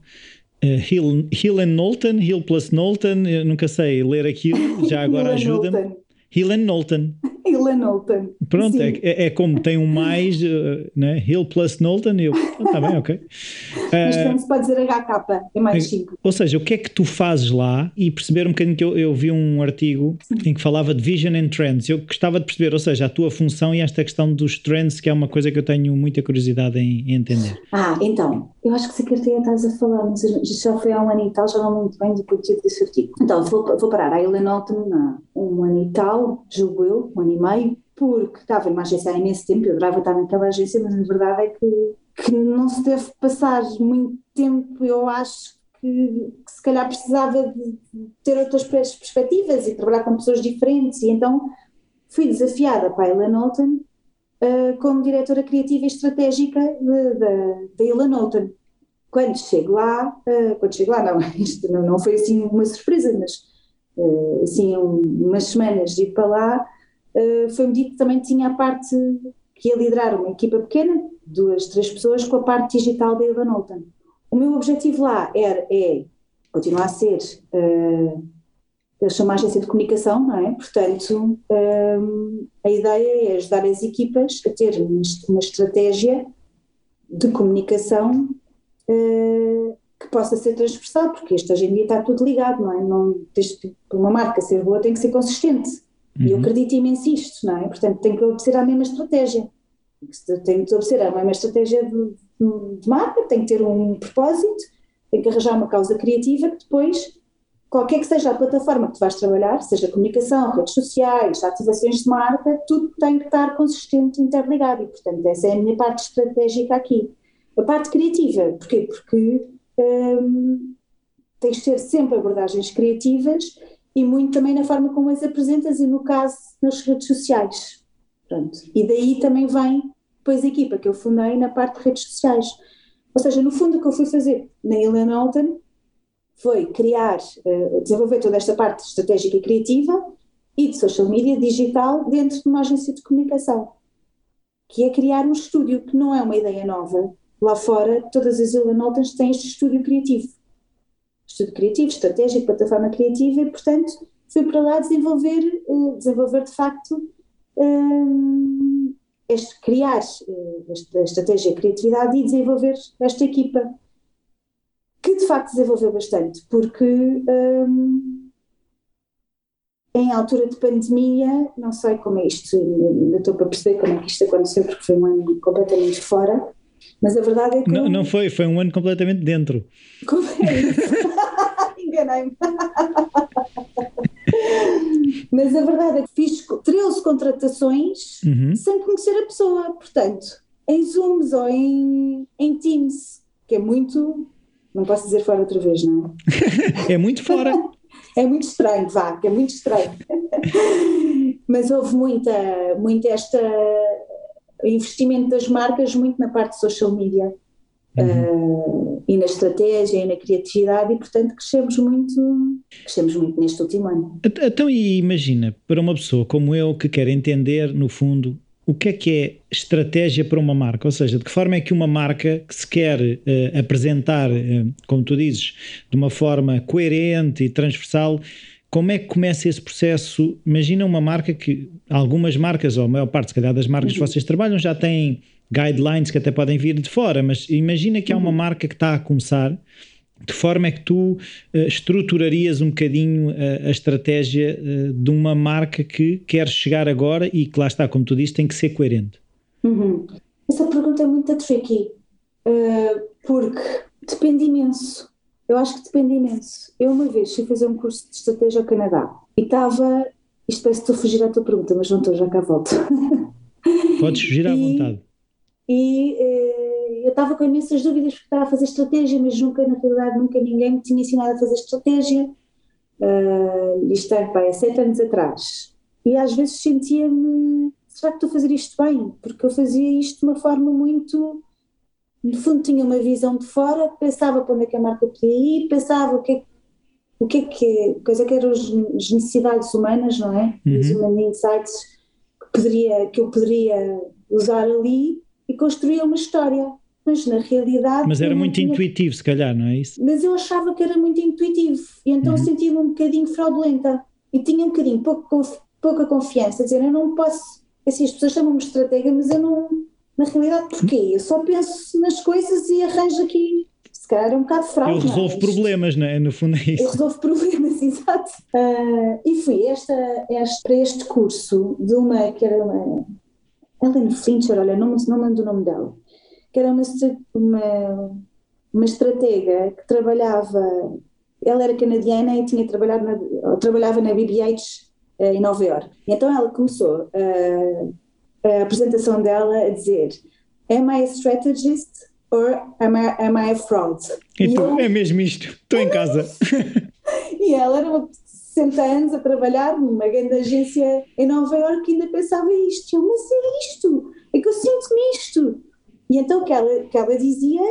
uh, Hill, Hill and Knowlton, Hill plus Knowlton, eu nunca sei ler aquilo, já (laughs) agora ajuda-me. Hill and Knowlton. Hila Knowlton. Pronto, é, é, é, como tem um mais, uh, né? Hill plus Knowlton, e eu, está bem, ok. (laughs) Mas uh, se pode dizer HK, é mais simples. Ou seja, o que é que tu fazes lá e perceber um bocadinho que eu, eu vi um artigo em que falava de Vision and Trends. Eu gostava de perceber, ou seja, a tua função e esta questão dos trends, que é uma coisa que eu tenho muita curiosidade em, em entender. Ah, então, eu acho que se a estás a falar, mas já foi há um ano e tal, já não muito bem depois de desse artigo. Então, vou, vou parar a Hila Knowlton há um ano e tal, julgo eu, um ano e meio, porque estava numa agência há imenso tempo, eu adorava estar naquela agência, mas a verdade é que, que não se deve passar muito tempo, eu acho que, que se calhar precisava de ter outras perspectivas e trabalhar com pessoas diferentes, e então fui desafiada para a Ellen Knowlton uh, como diretora criativa e estratégica da Ellen Knowlton. Quando chego lá, uh, quando chego lá, não, (laughs) isto não, não foi assim uma surpresa, mas uh, assim um, umas semanas de ir para lá, uh, foi-me dito que também tinha a parte que ia liderar uma equipa pequena, duas, três pessoas, com a parte digital da Eva Knowlton. O meu objetivo lá era, é, continuar a ser, uh, eles são uma agência de comunicação, não é? Portanto, um, a ideia é ajudar as equipas a ter uma, estratégia de comunicação uh, que possa ser transversal, porque isto hoje em dia está tudo ligado, não é? Não, uma marca ser boa tem que ser consistente. Uhum. E eu uhum. acredito imenso isto, não é? Portanto, tem que obedecer à mesma estratégia. Tem que obedecer à mesma estratégia de, de, marca, tem que ter um propósito, tem que arranjar uma causa criativa que depois, qualquer que seja a plataforma que tu vais trabalhar, seja comunicação, redes sociais, ativações de marca, tudo tem que estar consistente, interligado. E, portanto, essa é a minha parte estratégica aqui. A parte criativa, porquê? Porque hum, tens de ter sempre abordagens criativas e muito também na forma como as apresentas e no caso nas redes sociais. Pronto. E daí também vem depois a equipa que eu fundei na parte de redes sociais. Ou seja, no fundo o que eu fui fazer na Helena Alton foi criar, uh, desenvolver toda esta parte estratégica e criativa e de social media digital dentro de uma agência de comunicação, que é criar um estúdio, que não é uma ideia nova. Lá fora, todas as Helena Altons têm este estúdio criativo estudo criativo, estratégico, plataforma criativa e, portanto, fui para lá desenvolver, eh, desenvolver de facto, um, eh, este, criar eh, esta estratégia de criatividade e desenvolver esta equipa, que de facto desenvolveu bastante, porque um, em altura de pandemia, não sei como é isto, não estou para perceber como é que isto aconteceu, porque foi um ano completamente fora, mas a verdade é que. Não, não foi, foi um ano completamente dentro. Como é isso? (laughs) Enganei-me. (laughs) Mas a verdade é que fiz 13 contratações uhum. sem conhecer a pessoa, portanto, em Zooms ou em, em Teams, que é muito. Não posso dizer fora outra vez, não é? (laughs) é muito fora. (laughs) é muito estranho, vá, que é muito estranho. Mas houve muita, muita esta investimento das marcas muito na parte de social media uhum. uh, e na estratégia e na criatividade e portanto crescemos muito, crescemos muito neste último ano. Então imagina, para uma pessoa como eu que quer entender no fundo o que é que é estratégia para uma marca? Ou seja, de que forma é que uma marca que se quer uh, apresentar, uh, como tu dizes, de uma forma coerente e transversal, como é que começa esse processo? Imagina uma marca que algumas marcas, ou a maior parte, se calhar, das marcas uhum. que vocês trabalham já têm guidelines que até podem vir de fora, mas imagina que há uma uhum. marca que está a começar. De forma é que tu uh, estruturarias um bocadinho uh, a estratégia uh, de uma marca que quer chegar agora e que lá está, como tu dizes, tem que ser coerente? Uhum. Essa pergunta é muito tricky, porque depende imenso eu acho que depende imenso. Eu uma vez fui fazer um curso de estratégia ao Canadá e estava. Isto parece que estou a fugir à tua pergunta, mas não estou, já cá volto. Podes fugir à (laughs) e, vontade. E eh, eu estava com imensas dúvidas porque estava a fazer estratégia, mas nunca, na realidade, nunca ninguém me tinha ensinado a fazer estratégia. Uh, isto é, pá, é sete anos atrás. E às vezes sentia-me, será que estou a fazer isto bem? Porque eu fazia isto de uma forma muito no fundo tinha uma visão de fora, pensava para onde é que a marca podia ir, pensava o que é, o que, é que coisa que eram as necessidades humanas, não é? Uhum. Os human insights que, poderia, que eu poderia usar ali e construía uma história. Mas na realidade. Mas era muito tinha... intuitivo, se calhar, não é isso? Mas eu achava que era muito intuitivo e então uhum. sentia-me um bocadinho fraudulenta e tinha um bocadinho pouco, pouca confiança, dizer eu não posso, assim, as pessoas chamam-me estratega, mas eu não, na realidade, porquê? Eu só penso nas coisas e arranjo aqui se calhar é um bocado fraco. Eu resolvo problemas, não é? No fundo é isso. Eu resolvo problemas, (laughs) exato. Uh, e fui esta, esta, para este curso de uma que era uma. Ellen Fincher, olha, não, não mando o nome dela, que era uma, uma, uma estratega que trabalhava. Ela era canadiana e tinha trabalhado na, trabalhava na BBH uh, em Nova York. Então ela começou uh, a apresentação dela a dizer: Am I a strategist or am I, am I a fraud? Então, é mesmo isto, estou em casa. (laughs) e ela era uma 60 anos a trabalhar numa grande agência em Nova Iorque e ainda pensava isto. Eu, mas é isto, é que eu sinto-me isto. E então o que ela, que ela dizia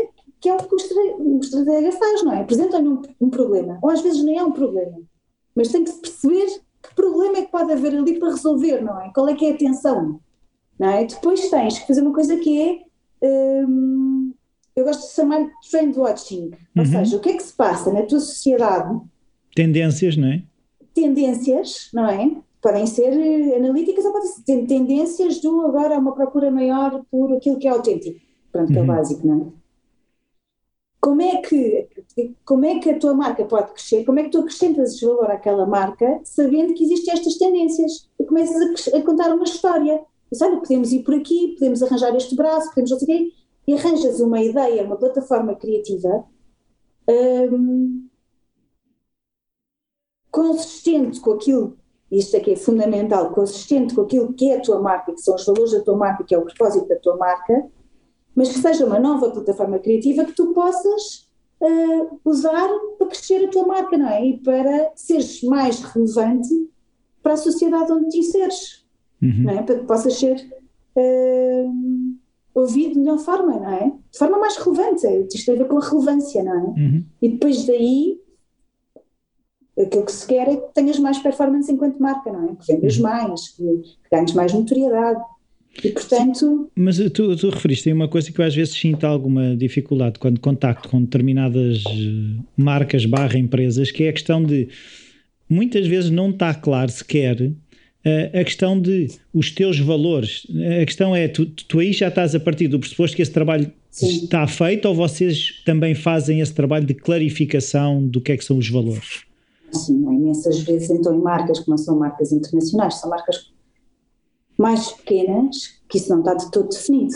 que é o que o estratega faz, não é? Apresenta-lhe um, um, problema, ou às vezes nem é um problema, mas tem que se perceber que problema é que pode haver ali para resolver, não é? Qual é que é a tensão, não é? Depois tens que fazer uma coisa que é hum, eu gosto de chamar de trend watching, ou uhum. seja, o que é que se passa na tua sociedade? Tendências, não é? Tendências, não é? Podem ser eh, analíticas ou podem ser tendências do agora uma procura maior por aquilo que é autêntico. Pronto, uhum. que é o uhum. básico, não é? Como é, que, como é que a tua marca pode crescer? Como é que tu acrescentas valor àquela marca sabendo que existem estas tendências? E começas a, a contar uma história. Mas olha, podemos ir por aqui, podemos arranjar este braço, podemos não sei o quê e arranjas uma ideia, uma plataforma criativa um, consistente com aquilo, isto aqui é fundamental, consistente com aquilo que é a tua marca, que são os valores da tua marca, que é o propósito da tua marca, mas que seja uma nova plataforma criativa que tu possas uh, usar para crescer a tua marca, não é? E para seres mais relevante para a sociedade onde te inseres, uhum. não é? Para que possas ser. Uh, ouvido de melhor forma, não é? De forma mais relevante, isto tem a ver com a relevância, não é? Uhum. E depois daí, aquilo que se quer é que tenhas mais performance enquanto marca, não é? Que vendas uhum. mais, que, que ganhes mais notoriedade. E portanto. Sim, mas tu, tu referiste a uma coisa que eu às vezes sinto alguma dificuldade quando contacto com determinadas eh, marcas barra empresas, que é a questão de muitas vezes não está claro sequer a questão de os teus valores. A questão é, tu, tu aí já estás a partir do pressuposto que esse trabalho Sim. está feito ou vocês também fazem esse trabalho de clarificação do que é que são os valores? Sim, imensas vezes então em marcas que não são marcas internacionais, são marcas mais pequenas, que isso não está de todo definido.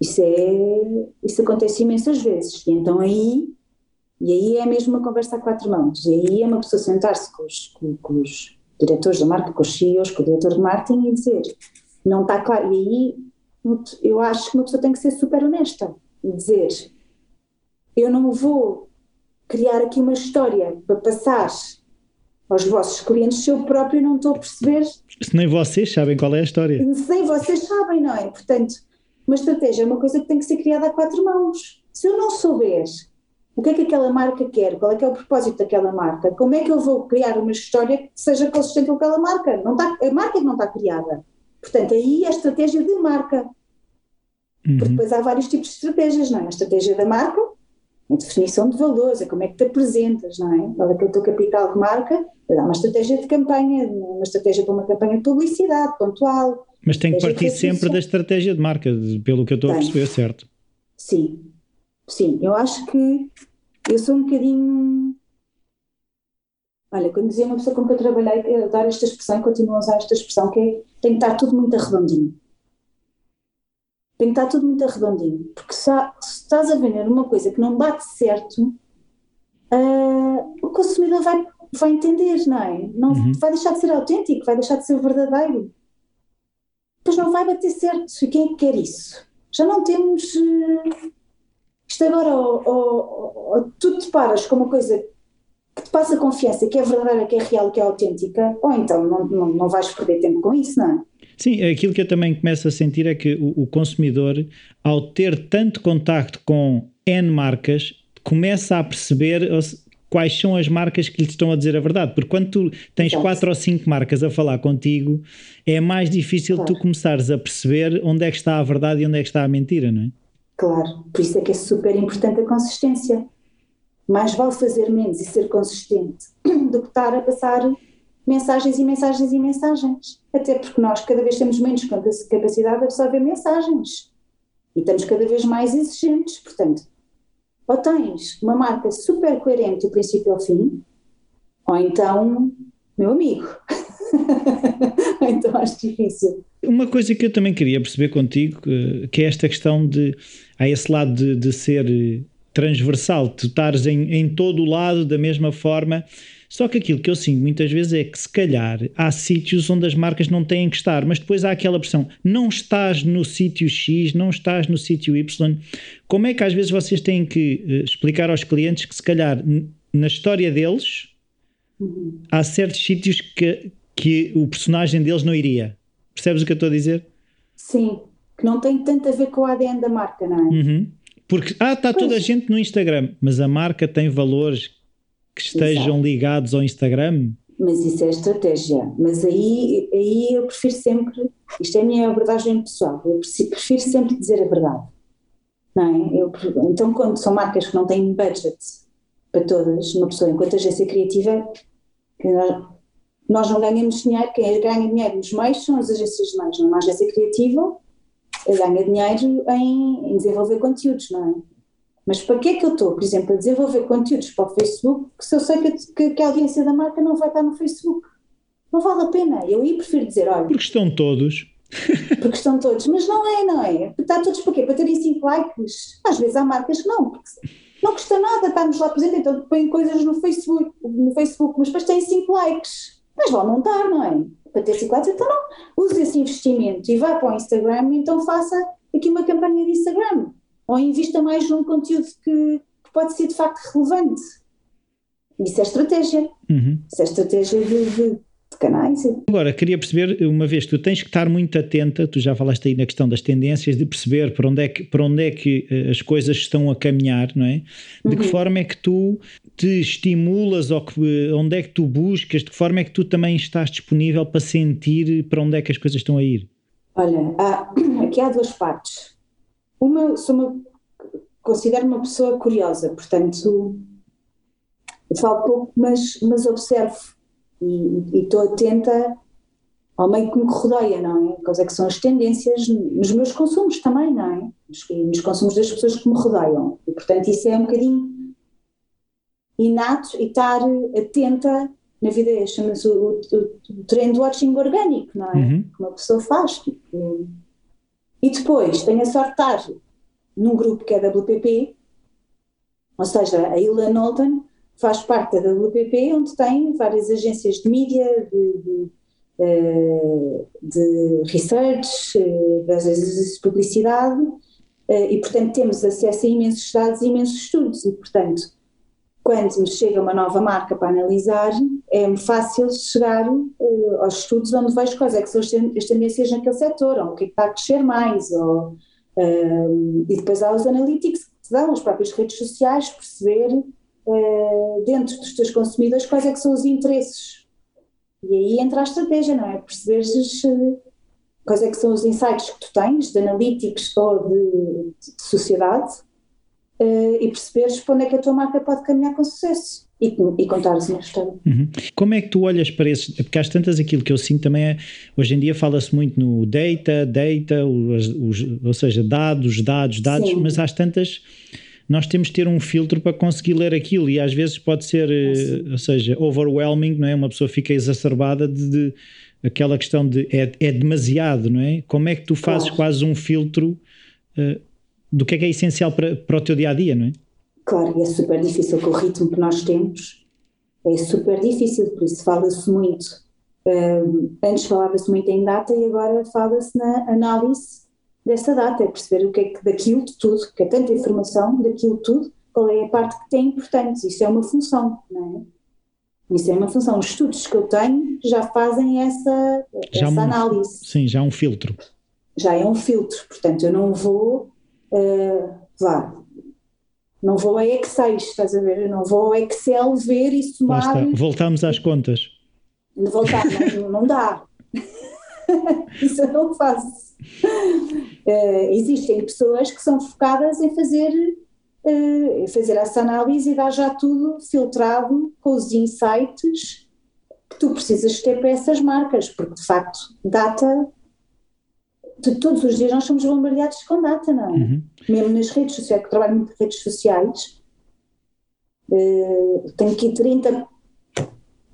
Isso, é, isso acontece imensas vezes. E então aí, e aí é mesmo uma conversa a quatro mãos. E aí é uma pessoa sentar-se com os, com, com os diretores da marca, com os CEOs, com o diretor de marketing e dizer, não está claro. E aí eu acho que uma pessoa tem que ser super honesta e dizer, eu não vou criar aqui uma história para passar aos vossos clientes se eu próprio não estou a perceber. Se nem vocês sabem qual é a história. Se nem vocês sabem, não é? Portanto, uma estratégia é uma coisa que tem que ser criada a quatro mãos. Se eu não souber o que é que aquela marca quer, qual é que é o propósito daquela marca, como é que eu vou criar uma história que seja consistente com aquela marca. Não está, a marca não está criada. Portanto, aí é a estratégia de marca. Uhum. Porque depois há vários tipos de estratégias, não é? A estratégia da marca, a definição de valores, é como é que te apresentas, não é? Qual é que é o teu capital de marca? Há uma estratégia de campanha, uma estratégia para uma campanha de publicidade pontual. Mas tem que partir sempre da estratégia de marca, pelo que eu estou tem. a perceber, certo? Sim, Sim, eu acho que eu sou um bocadinho. Olha, quando dizia uma pessoa com que eu trabalhei, eu dar esta expressão e continuo a usar esta expressão, que é tem que estar tudo muito arredondinho. Tem que estar tudo muito arredondinho. Porque se, há, se estás a vender uma coisa que não bate certo, uh, o consumidor vai, vai entender, não é? Não, uhum. Vai deixar de ser autêntico, vai deixar de ser verdadeiro. Depois não vai bater certo. E quem é que quer isso? Já não temos. Uh, isto agora, ou, ou, ou, tu te paras com uma coisa que te passa confiança, que é verdadeira, que é real, que é autêntica, ou então não, não, não vais perder tempo com isso, não é? Sim, aquilo que eu também começo a sentir é que o, o consumidor, ao ter tanto contacto com N marcas, começa a perceber quais são as marcas que lhe estão a dizer a verdade. Porque quando tu tens Exato. quatro ou cinco marcas a falar contigo, é mais difícil claro. tu começares a perceber onde é que está a verdade e onde é que está a mentira, não é? Claro, por isso é que é super importante a consistência. Mais vale fazer menos e ser consistente (clears throat) do que estar a passar mensagens e mensagens e mensagens. Até porque nós cada vez temos menos capacidade de absorver mensagens. E estamos cada vez mais exigentes. Portanto, ou tens uma marca super coerente do princípio ao fim, ou então, meu amigo. (laughs) então acho difícil. Uma coisa que eu também queria perceber contigo, eh, que é esta questão de, há esse lado de, de ser transversal, tu estares em, em todo o lado da mesma forma, só que aquilo que eu sinto muitas vezes é que se calhar há sítios onde as marcas não têm que estar, mas depois há aquela pressão, não estás no sítio X, não estás no sítio Y. Como é que às vezes vocês têm que uh, explicar aos clientes que se calhar na história deles uhum. há certos sítios que, que o personagem deles não iria? Percebes o que eu estou a dizer? Sim, que não tem tanto a ver com o ADN da marca, não é? Uhum. Porque, ah, está toda a gente no Instagram, mas a marca tem valores que estejam Exato. ligados ao Instagram? Mas isso é estratégia. Mas aí, aí eu prefiro sempre, isto é a minha abordagem pessoal, eu prefiro sempre dizer a verdade. Não é? eu, então, quando são marcas que não têm budget para todas, uma pessoa, enquanto agência criativa, nós, nós não ganhamos dinheiro, quem ganha dinheiro nos meios são as agências de meios, não é uma agência criativa ganha dinheiro em, em desenvolver conteúdos, não é? Mas para que é que eu estou, por exemplo, a desenvolver conteúdos para o Facebook se eu sei que, que, que, a audiência da marca não vai estar no Facebook? Não vale a pena. Eu aí prefiro dizer, olha. Porque estão todos. porque estão todos. Mas não é, não é? Está todos para quê? Para terem 5 likes? Às vezes há marcas que não, porque não custa nada estarmos lá presentes, então põem coisas no Facebook, no Facebook, mas depois têm 5 likes. Mas vão não estar, não é? Para ter 5 likes, então não. Use esse investimento e vá para o Instagram então faça aqui uma campanha de Instagram ou invista mais num conteúdo que, que pode ser de facto relevante. Isso é estratégia. Uhum. Isso é estratégia de, de, de, canais. Agora, queria perceber, uma vez, tu tens que estar muito atenta, tu já falaste aí na questão das tendências, de perceber para onde é que, para onde é que eh, as coisas estão a caminhar, não é? De que uhum. forma é que tu te estimulas ou que, onde é que tu buscas, de que forma é que tu também estás disponível para sentir para onde é que as coisas estão a ir? Olha, há, (clears throat) aqui há duas partes. Uma, sou uma, considero uma pessoa curiosa, portanto, falo pouco, mas, mas observo e estou atenta ao meio que me rodeia, não é? Quais é que são as tendências nos meus consumos também, não é? Nos, nos consumos das pessoas que me rodeiam. E, portanto, isso é um bocadinho inato e estar atenta na vida, chama-se o, o, o trend watching orgânico, não é? Uhum. Que uma pessoa faz. Tipo, e depois tenho a sorte de estar num grupo que é WPP, ou seja, a Ilha Knowlton faz parte da WPP, onde tem várias agências de mídia, de, de, eh, de research, eh, das agências de publicidade, eh, e portanto temos acesso a imensos dados e imensos estudos, e portanto quando me chega uma nova marca para analisar, é fácil chegar uh, aos estudos onde vejo quais é que são as tendências naquele setor, ou o que, é que está a crescer mais, ou, uh, e depois há os analytics que te dão, as próprias redes sociais, perceber uh, dentro dos teus consumidores quais é que são os interesses. E aí entra a estratégia, não é? Perceberes quais é que são os insights que tu tens, de analytics ou de, de sociedade, uh, e perceberes para onde é que a tua marca pode caminhar com sucesso. E, e contares uma história. Uhum. Como é que tu olhas para esses? Porque às tantas aquilo que eu sinto também é, hoje em dia fala-se muito no data, data, os, os, ou seja, dados, dados, dados, Sim. mas às tantas nós temos de ter um filtro para conseguir ler aquilo e às vezes pode ser, uh, ou seja, overwhelming, não é? Uma pessoa fica exacerbada de, de aquela questão de é, é, demasiado, não é? Como é que tu fazes claro. quase um filtro uh, do que é que é essencial para, para o teu dia a dia, não é? Claro, e é super difícil com o ritmo que nós temos, é super difícil, por isso fala-se muito. Um, antes falava-se muito em data e agora fala-se na análise dessa data, é perceber o que é que daquilo de tudo, que é tanta informação, daquilo tudo, qual é a parte que tem importante. Isso é uma função, não é? Isso é uma função. Os estudos que eu tenho já fazem essa, já essa um, análise. Sim, já é um filtro. Já é um filtro, portanto eu não vou uh, vá, não vou a Excel, estás a ver? Eu não vou ao Excel ver e somar. Voltamos às contas. Voltar, não, (laughs) não dá. (laughs) Isso eu não faço. Uh, existem pessoas que são focadas em fazer, uh, em fazer essa análise e dar já tudo filtrado com os insights que tu precisas ter para essas marcas, porque de facto, data. Todos os dias nós somos bombardeados com data, não é? Uhum. Mesmo nas redes sociais, que trabalho muito em redes sociais, uh, tenho aqui 30.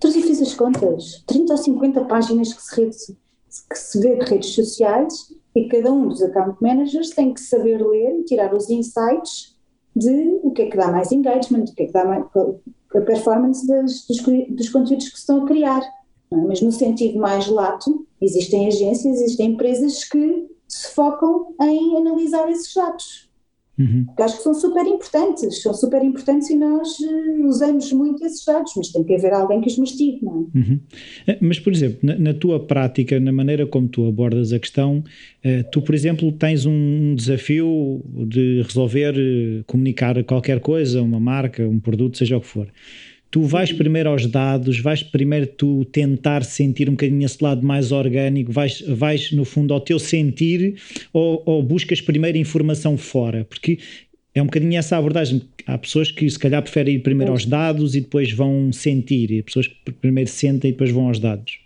Tu fiz as contas, 30 ou 50 páginas que se, rede, que se vê de redes sociais e cada um dos account managers tem que saber ler e tirar os insights de o que é que dá mais engagement, o que é que dá mais, a performance das, dos, dos, conteúdos que se estão a criar. É? Mas no sentido mais lato, existem agências, existem empresas que se focam em analisar esses dados. Uhum. Que acho que são super importantes, são super importantes e nós uh, usamos muito esses dados, mas tem que haver alguém que os mastigue, não é? Uhum. Eh, mas, por exemplo, na, na, tua prática, na maneira como tu abordas a questão, uh, tu, por exemplo, tens um desafio de resolver uh, comunicar qualquer coisa, uma marca, um produto, seja o que for tu vais primeiro aos dados, vais primeiro tu tentar sentir um bocadinho esse lado mais orgânico, vais, vais no fundo ao teu sentir ou, ou buscas primeiro informação fora? Porque é um bocadinho essa abordagem. Há pessoas que se calhar preferem ir primeiro aos dados e depois vão sentir, e pessoas que primeiro sentem e depois vão aos dados.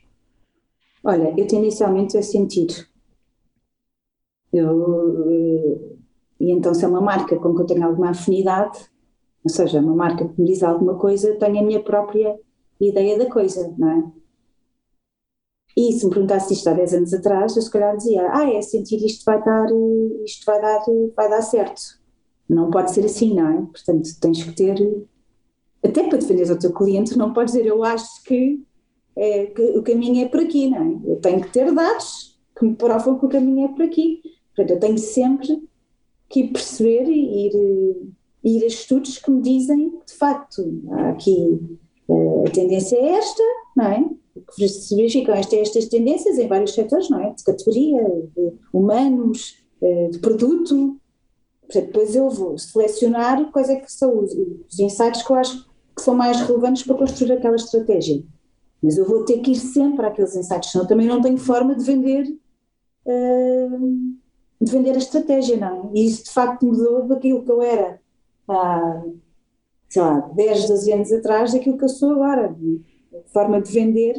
Olha, eu tendencialmente é sentir. Eu, eh, e então se é uma marca com que eu tenho alguma afinidade, ou seja, uma marca que me diz alguma coisa, tem a minha própria ideia da coisa, não é? E se me perguntasse isto há 10 anos atrás, eu se calhar dizia, ah, é sentir isto vai dar, isto vai dar, vai dar certo. Não pode ser assim, não é? Portanto, tens que ter, até para defender o teu cliente, não podes dizer, eu acho que, é, que o caminho é por aqui, não é? Eu tenho que ter dados que me provam que o caminho é por aqui. Portanto, eu tenho sempre que perceber e ir ir a estudos que me dizem de facto, aqui eh, a tendência é esta, não é? Que se verificam estas, estas tendências em vários setores, não é? De categoria, de humanos, eh, de produto. Portanto, depois eu vou selecionar quais é que são os, os insights que eu acho que são mais relevantes para construir aquela estratégia. Mas eu vou ter que ir sempre àqueles insights, senão também não tenho forma de vender, uh, de vender a estratégia, não é? E isso de facto mudou daquilo que eu era há, sei lá, 10, 12 anos atrás daquilo que eu sou agora, forma de vender.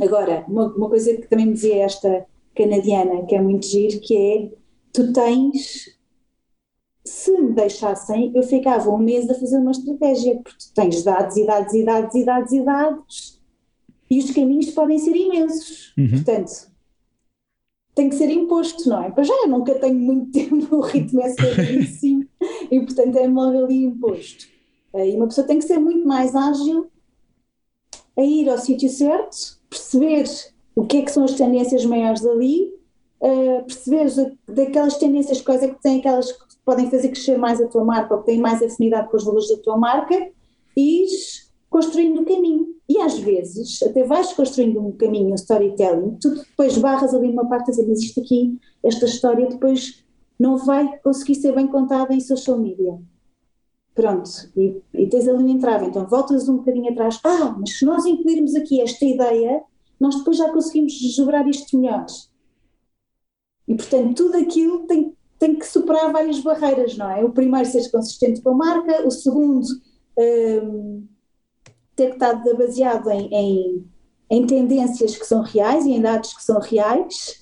Agora, uma, uma coisa que também me dizia esta canadiana, que é muito giro, que é, tu tens, se me deixassem, eu ficava um mês a fazer uma estratégia, porque tu tens dados e dados e dados e dados e dados, e os caminhos podem ser imensos. Uhum. Portanto, tem que ser imposto, não é? Para já eu nunca tenho muito (laughs) tempo, o ritmo é (laughs) seríssimo (laughs) e portanto é logo ali imposto. E uma pessoa tem que ser muito mais ágil a ir ao sítio certo, perceber o que é que são as tendências maiores ali, uh, perceber daquelas tendências quais é que têm aquelas que podem fazer crescer mais a tua marca ou que têm mais afinidade com os valores da tua marca e construindo o caminho. E às vezes, até vais construindo um caminho, um storytelling, tu depois barras ali numa parte a dizer, mas isto aqui, esta história depois não vai conseguir ser bem contada em social media. Pronto, e, e tens ali um entrave, então voltas um bocadinho atrás, ah, mas se nós incluirmos aqui esta ideia, nós depois já conseguimos desdobrar isto melhor. E portanto, tudo aquilo tem, tem que superar várias barreiras, não é? O primeiro, ser consistente com a marca, o segundo, hum, ter que estar baseado em, em, em, tendências que são reais e em dados que são reais.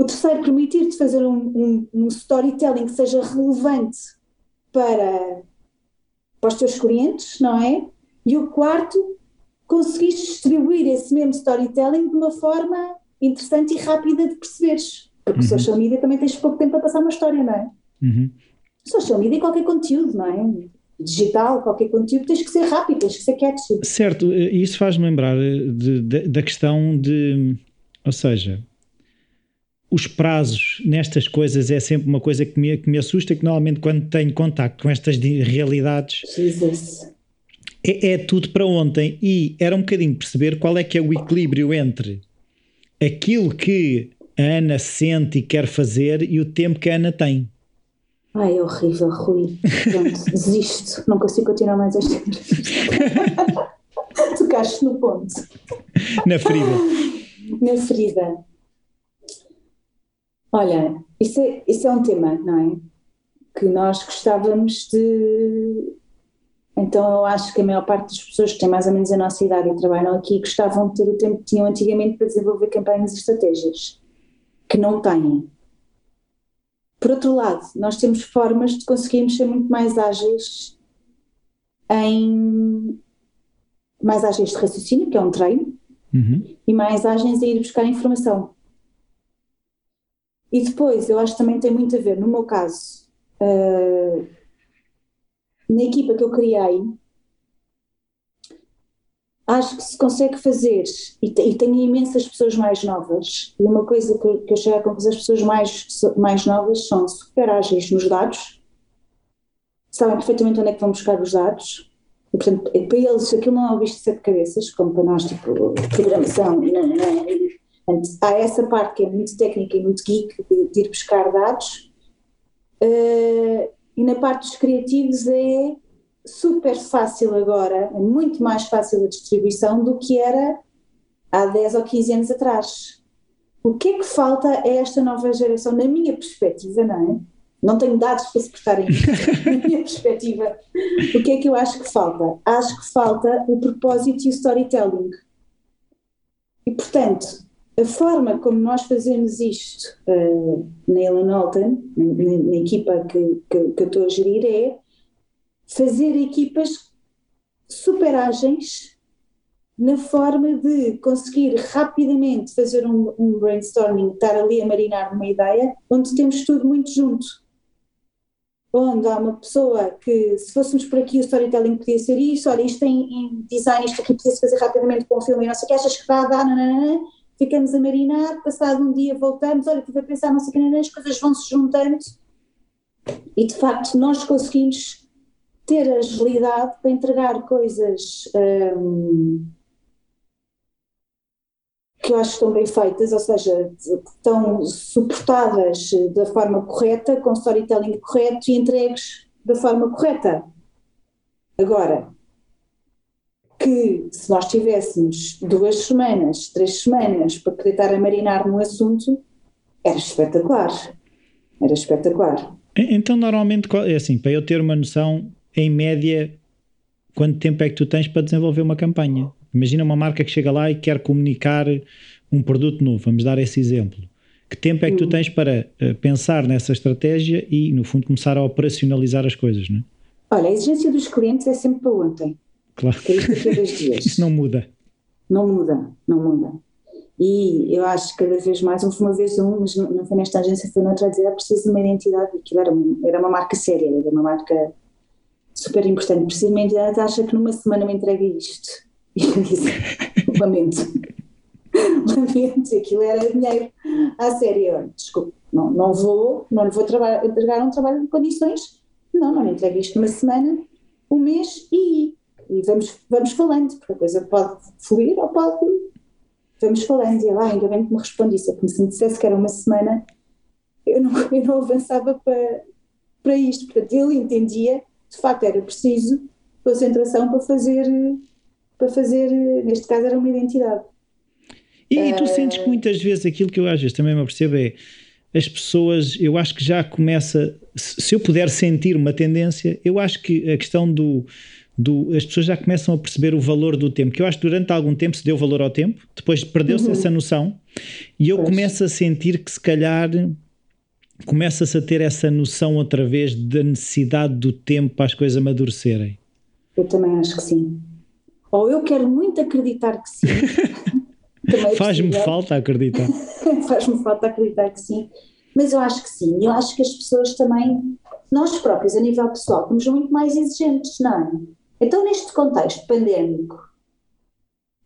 O terceiro, permitir-te fazer um, um, um, storytelling que seja relevante para, para os teus clientes, não é? E o quarto, conseguir distribuir esse mesmo storytelling de uma forma interessante e rápida de perceberes. Porque uhum. social media também tens pouco tempo para passar uma história, não é? Uhum. Social media é qualquer conteúdo, não é? digital, qualquer conteúdo, tens que ser rápido, tens que ser catchy. Certo, isso faz-me lembrar de, de, da questão de, ou seja, os prazos nestas coisas é sempre uma coisa que me, que me assusta, que normalmente quando tenho contacto com estas realidades é, é, tudo para ontem e era um bocadinho perceber qual é que é o equilíbrio entre aquilo que a Ana sente e quer fazer e o tempo que a Ana tem. Ai, é horrível, Rui. Pronto, (laughs) desisto. Não consigo continuar mais esta (laughs) (laughs) Tocaste no ponto. Na ferida. Na ferida. Olha, isso é, isso é um tema, não é? Que nós gostávamos de, Então eu acho que a maior parte das pessoas que têm mais ou menos a nossa idade e trabalham aqui gostavam de ter o tempo que tinham antigamente para desenvolver campanhas e estratégias, que não têm. Por outro lado, nós temos formas de conseguirmos ser muito mais ágeis em mais ágeis de raciocínio, que é um treino, uhum. e mais ágeis a ir buscar informação. E depois, eu acho que também tem muito a ver, no meu caso, uh, na equipa que eu criei, acho que se consegue fazer, e, e tenho imensas pessoas mais novas, e uma coisa que, que eu chego à conclusão, as pessoas mais, mais novas são super ágeis nos dados, sabem perfeitamente onde é que vão buscar os dados, e, portanto, para eles aquilo não é um bicho de sete cabeças, como para nós, tipo, programação, não, não, Portanto, há essa parte que é muito técnica e muito geek de, de ir buscar dados, uh, e na parte dos criativos é super fácil agora, é muito mais fácil a distribuição do que era há 10 ou 15 anos atrás. O que é que falta a esta nova geração, na minha perspectiva, não é? Não tenho dados para suportarem isso. na minha (laughs) perspectiva, o que é que eu acho que falta? Acho que falta o propósito e o storytelling. E, portanto, a forma como nós fazemos isto uh, na Ellen Alton, na, na, equipa que, que, que eu estou a gerir, é fazer equipas super ágeis na forma de conseguir rapidamente fazer um, um, brainstorming, estar ali a marinar numa ideia, onde temos tudo muito junto. Onde há uma pessoa que, se fôssemos por aqui, o storytelling podia ser isto, olha, isto em, em design, isto aqui podia-se fazer rapidamente com um filme, e não sei o que, achas que dá, dá, nananana, ficamos a marinar, passado um dia voltamos, olha, estive a pensar, não sei que, as coisas vão se juntando e de facto nós conseguimos ter agilidade para entregar coisas um, que eu acho que estão bem feitas, ou seja, estão suportadas da forma correta, com storytelling correto e entregues da forma correta. Agora, que se nós tivéssemos duas semanas, três semanas para poder estar a marinar num assunto, era espetacular. Era espetacular. Então, normalmente, é assim, para eu ter uma noção, em média, quanto tempo é que tu tens para desenvolver uma campanha? Imagina uma marca que chega lá e quer comunicar um produto novo, vamos dar esse exemplo. Que tempo é que tu hum. tens para uh, pensar nessa estratégia e, no fundo, começar a operacionalizar as coisas, não é? Olha, a exigência dos clientes é sempre para ontem. Claro. Isso (laughs) não muda. Não muda, não muda. E eu acho que cada vez mais, uma vez um, mas não foi nesta agência, foi noutra a dizer, é preciso de uma identidade, aquilo era, era uma marca séria, era uma marca super importante, preciso de uma identidade, acha que numa semana me entrega isto. (laughs) E eu disse, lamento, (laughs) lamento, aquilo era dinheiro à séria, desculpe, não, não vou, não lhe vou entregar um trabalho de condições, não, não lhe entrego isto numa semana, um mês e e vamos, vamos falando, porque a coisa pode fluir ou pode. Vamos falando. E ela, ah, ainda bem que me respondisse, porque se me dissesse que era uma semana, eu não, (laughs) eu não avançava para, para isto. Portanto, ele entendia, de facto, era preciso concentração para fazer, para fazer, neste caso, era uma identidade. E, e tu sentes que muitas vezes aquilo que eu às vezes também me apercebo é as pessoas, eu acho que já começa, se eu puder sentir uma tendência, eu acho que a questão do do, as pessoas já começam a perceber o valor do tempo, que eu acho que durante algum tempo se deu valor ao tempo, depois perdeu-se uhum. essa noção, e eu pois. começo a sentir que se calhar começa-se a ter essa noção outra vez da necessidade do tempo para as coisas amadurecerem. Eu também acho que sim. Ou eu quero muito acreditar que sim. (laughs) Faz-me falta acreditar. (laughs) Faz-me falta acreditar que sim. Mas eu acho que sim. Eu acho que as pessoas também, nós próprios, a nível pessoal, somos muito mais exigentes, não é? Então, neste contexto pandémico,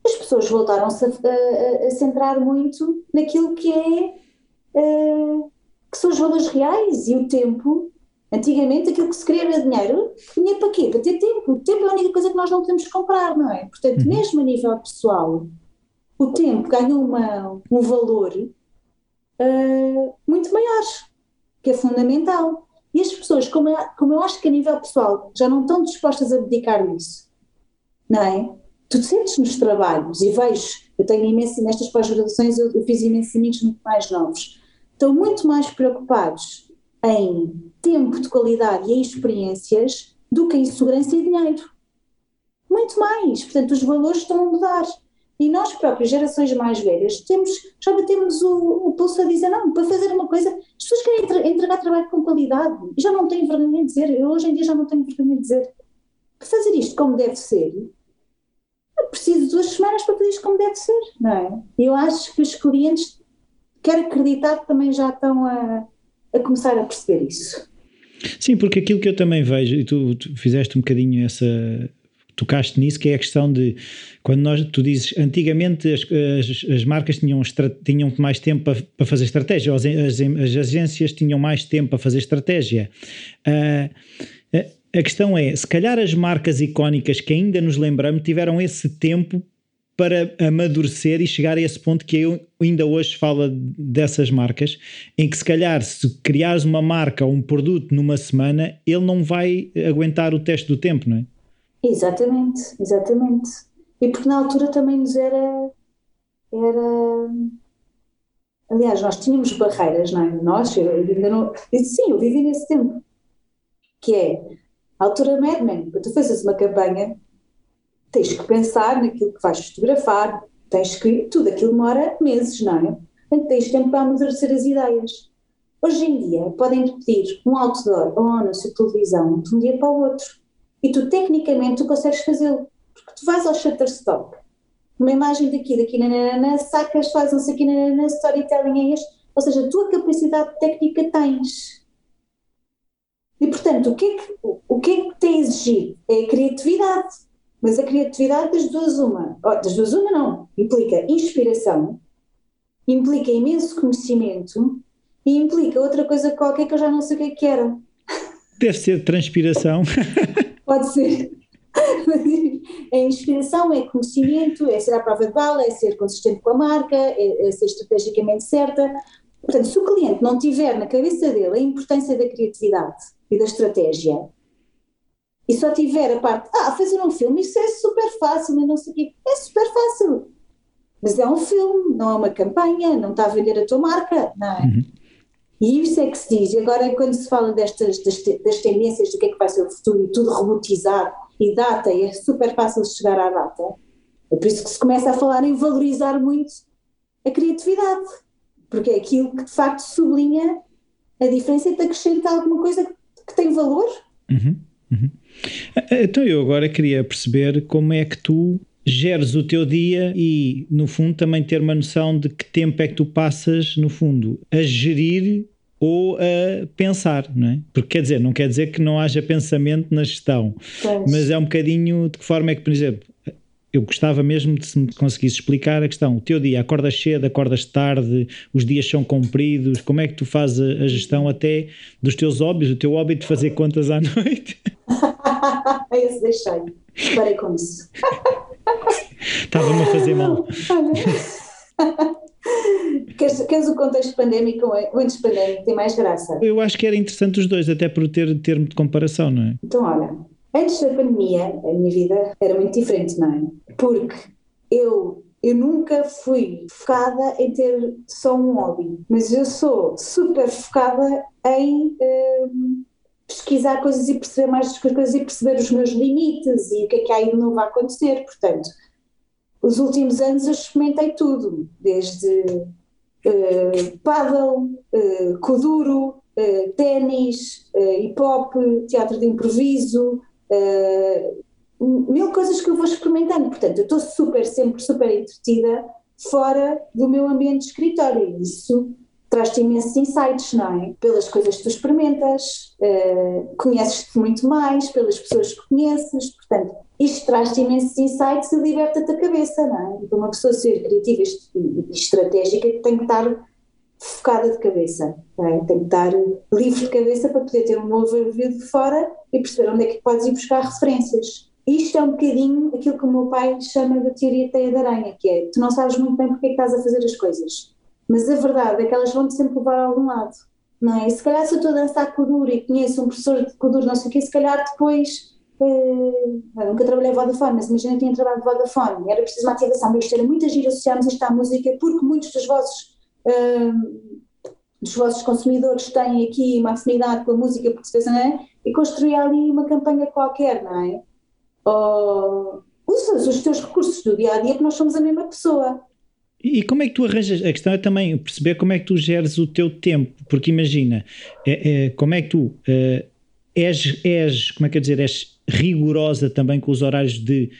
as pessoas voltaram-se a, a, a, centrar muito naquilo que é uh, que são os valores reais e o tempo. Antigamente aquilo que se queria era dinheiro. Dinheiro para quê? Para ter tempo. O tempo é a única coisa que nós não podemos comprar, não é? Portanto, uhum. mesmo a nível pessoal, o tempo ganha uma, um valor uh, muito maior, que é fundamental. E as pessoas, como eu, como eu acho que a nível pessoal já não estão dispostas a dedicar nisso, não é? Tu te sentes nos trabalhos e vejo, eu tenho imenso, nestas pós-graduações eu, eu fiz imensos amigos muito mais novos, estão muito mais preocupados em tempo de qualidade e em experiências do que em segurança e dinheiro. muito mais. Portanto, os valores estão a mudar. E nós próprios, gerações mais velhas, temos, já batemos o, o pulso a dizer, não, para fazer uma coisa, as pessoas querem entregar trabalho com qualidade e já não têm vergonha de dizer, eu hoje em dia já não tenho vergonha de dizer, para fazer isto como deve ser, eu preciso de duas semanas para fazer isto como deve ser, não é? Eu acho que os clientes, quero acreditar que também já estão a, a começar a perceber isso. Sim, porque aquilo que eu também vejo, e tu, tu fizeste um bocadinho essa tocaste nisso, que é a questão de quando nós, tu dizes, antigamente as, as, as marcas tinham, tinham mais tempo para, para fazer estratégia, as, as, as, agências tinham mais tempo para fazer estratégia. Uh, a questão é, se calhar as marcas icónicas que ainda nos lembramos tiveram esse tempo para amadurecer e chegar a esse ponto que eu ainda hoje falo dessas marcas, em que se calhar se criares uma marca ou um produto numa semana, ele não vai aguentar o teste do tempo, não é? Exatamente, exatamente. E porque na altura também nos era. era aliás, nós tínhamos barreiras, não é? Nós, eu ainda não. Eu, sim, eu vivi nesse tempo. Que é a altura Mad Men, tu fazes uma campanha, tens que pensar naquilo que vais fotografar, tens que. Tudo aquilo demora meses, não é? Portanto, tens tempo para amadurecer as ideias. Hoje em dia, podem pedir um outdoor ou um anúncio de televisão de um dia para o outro e tu, tecnicamente, tu consegues fazê-lo. Porque tu vais ao Shutterstock, uma imagem daqui, daqui, nanana, sacas, fazem-se aqui, nanana, storytelling é este. Ou seja, a tua capacidade técnica tens. E, portanto, o que é que, o que, é que tem exigido? É a criatividade. Mas a criatividade das duas uma. Oh, das duas uma não. Implica inspiração, implica imenso conhecimento e implica outra coisa qualquer que eu já não sei o que é que era. Deve ser transpiração. (laughs) Pode ser. (laughs) a inspiração é conhecimento, é ser à prova de bala, é ser consistente com a marca, é, é ser estrategicamente certa. Portanto, se o cliente não tiver na cabeça dele a importância da criatividade e da estratégia, e só tiver a parte, ah, fazer um filme, isso é super fácil, mas não sei o quê, é super fácil. Mas é um filme, não é uma campanha, não está a vender a tua marca, não é? Uhum. E isso é que se diz. E agora, quando se fala destas das, das tendências do que é que vai ser o futuro e tudo robotizado e data, e é super fácil chegar à data, é por isso que se começa a falar em valorizar muito a criatividade, porque é aquilo que de facto sublinha a diferença e te acrescenta alguma coisa que tem valor. Uhum, uhum. Então eu agora queria perceber como é que tu geres o teu dia e, no fundo, também ter uma noção de que tempo é que tu passas, no fundo, a gerir ou a pensar, não é? Porque quer dizer, não quer dizer que não haja pensamento na gestão, pois. mas é um bocadinho de que forma é que, por exemplo, eu gostava mesmo de se me conseguisse explicar a questão, o teu dia, acordas cedo, acordas tarde, os dias são compridos, como é que tu fazes a, gestão até dos teus hobbies, o teu hobby de fazer contas à (laughs) noite? (laughs) Esse deixei, parei com isso. Estava-me a fazer mal. (laughs) Queres, queres o contexto pandémico ou antes pandémico? Tem mais graça? Eu acho que era interessante os dois, até por ter termo de comparação, não é? Então, olha, antes da pandemia, a minha vida era muito diferente, não é? Porque eu, eu nunca fui focada em ter só um hobby, mas eu sou super focada em. Um, pesquisar coisas e perceber mais das coisas e perceber os meus limites e o que é que aí novo vai acontecer. Portanto, os últimos anos eu experimentei tudo, desde uh, paddle, uh, kuduro, uh, ténis, uh, hip hop, teatro de improviso, mil coisas que eu vou experimentando. Portanto, eu estou super, sempre super entretida fora do meu ambiente de escritório. Isso traz-te imensos insights, não é? Pelas coisas que tu experimentas, uh, conheces-te muito mais, pelas pessoas que conheces, portanto, isto traz-te imensos insights e liberta-te a cabeça, não é? Para uma pessoa ser criativa e estratégica tem que estar focada de cabeça, é? tem que estar livre de cabeça para poder ter um overview de fora e perceber onde é que podes ir buscar referências. Isto é um bocadinho aquilo que o meu pai chama da teoria teia de aranha, que é, tu não sabes muito bem porque é que estás a fazer as coisas, mas a verdade é que elas vão-te sempre levar a algum lado, não é? E se calhar se eu estou a dançar Kuduro e conheço um professor de Kuduro, não sei o quê, se calhar depois, eu nunca trabalhei em Vodafone, mas imagina que tinha trabalho de Vodafone, era preciso uma ativação, mas era muito agir, associarmos isto à música, porque muitos dos vossos, eh, dos vossos consumidores têm aqui uma afinidade com a música, porque se não é? E construir ali uma campanha qualquer, não é? ou usas os teus recursos do dia a dia que nós somos a mesma pessoa. E como é que tu arranjas? A questão é também perceber como é que tu geres o teu tempo, porque imagina, é, é, como é que tu é, és, és, como é que eu dizer, és rigorosa também com os horários de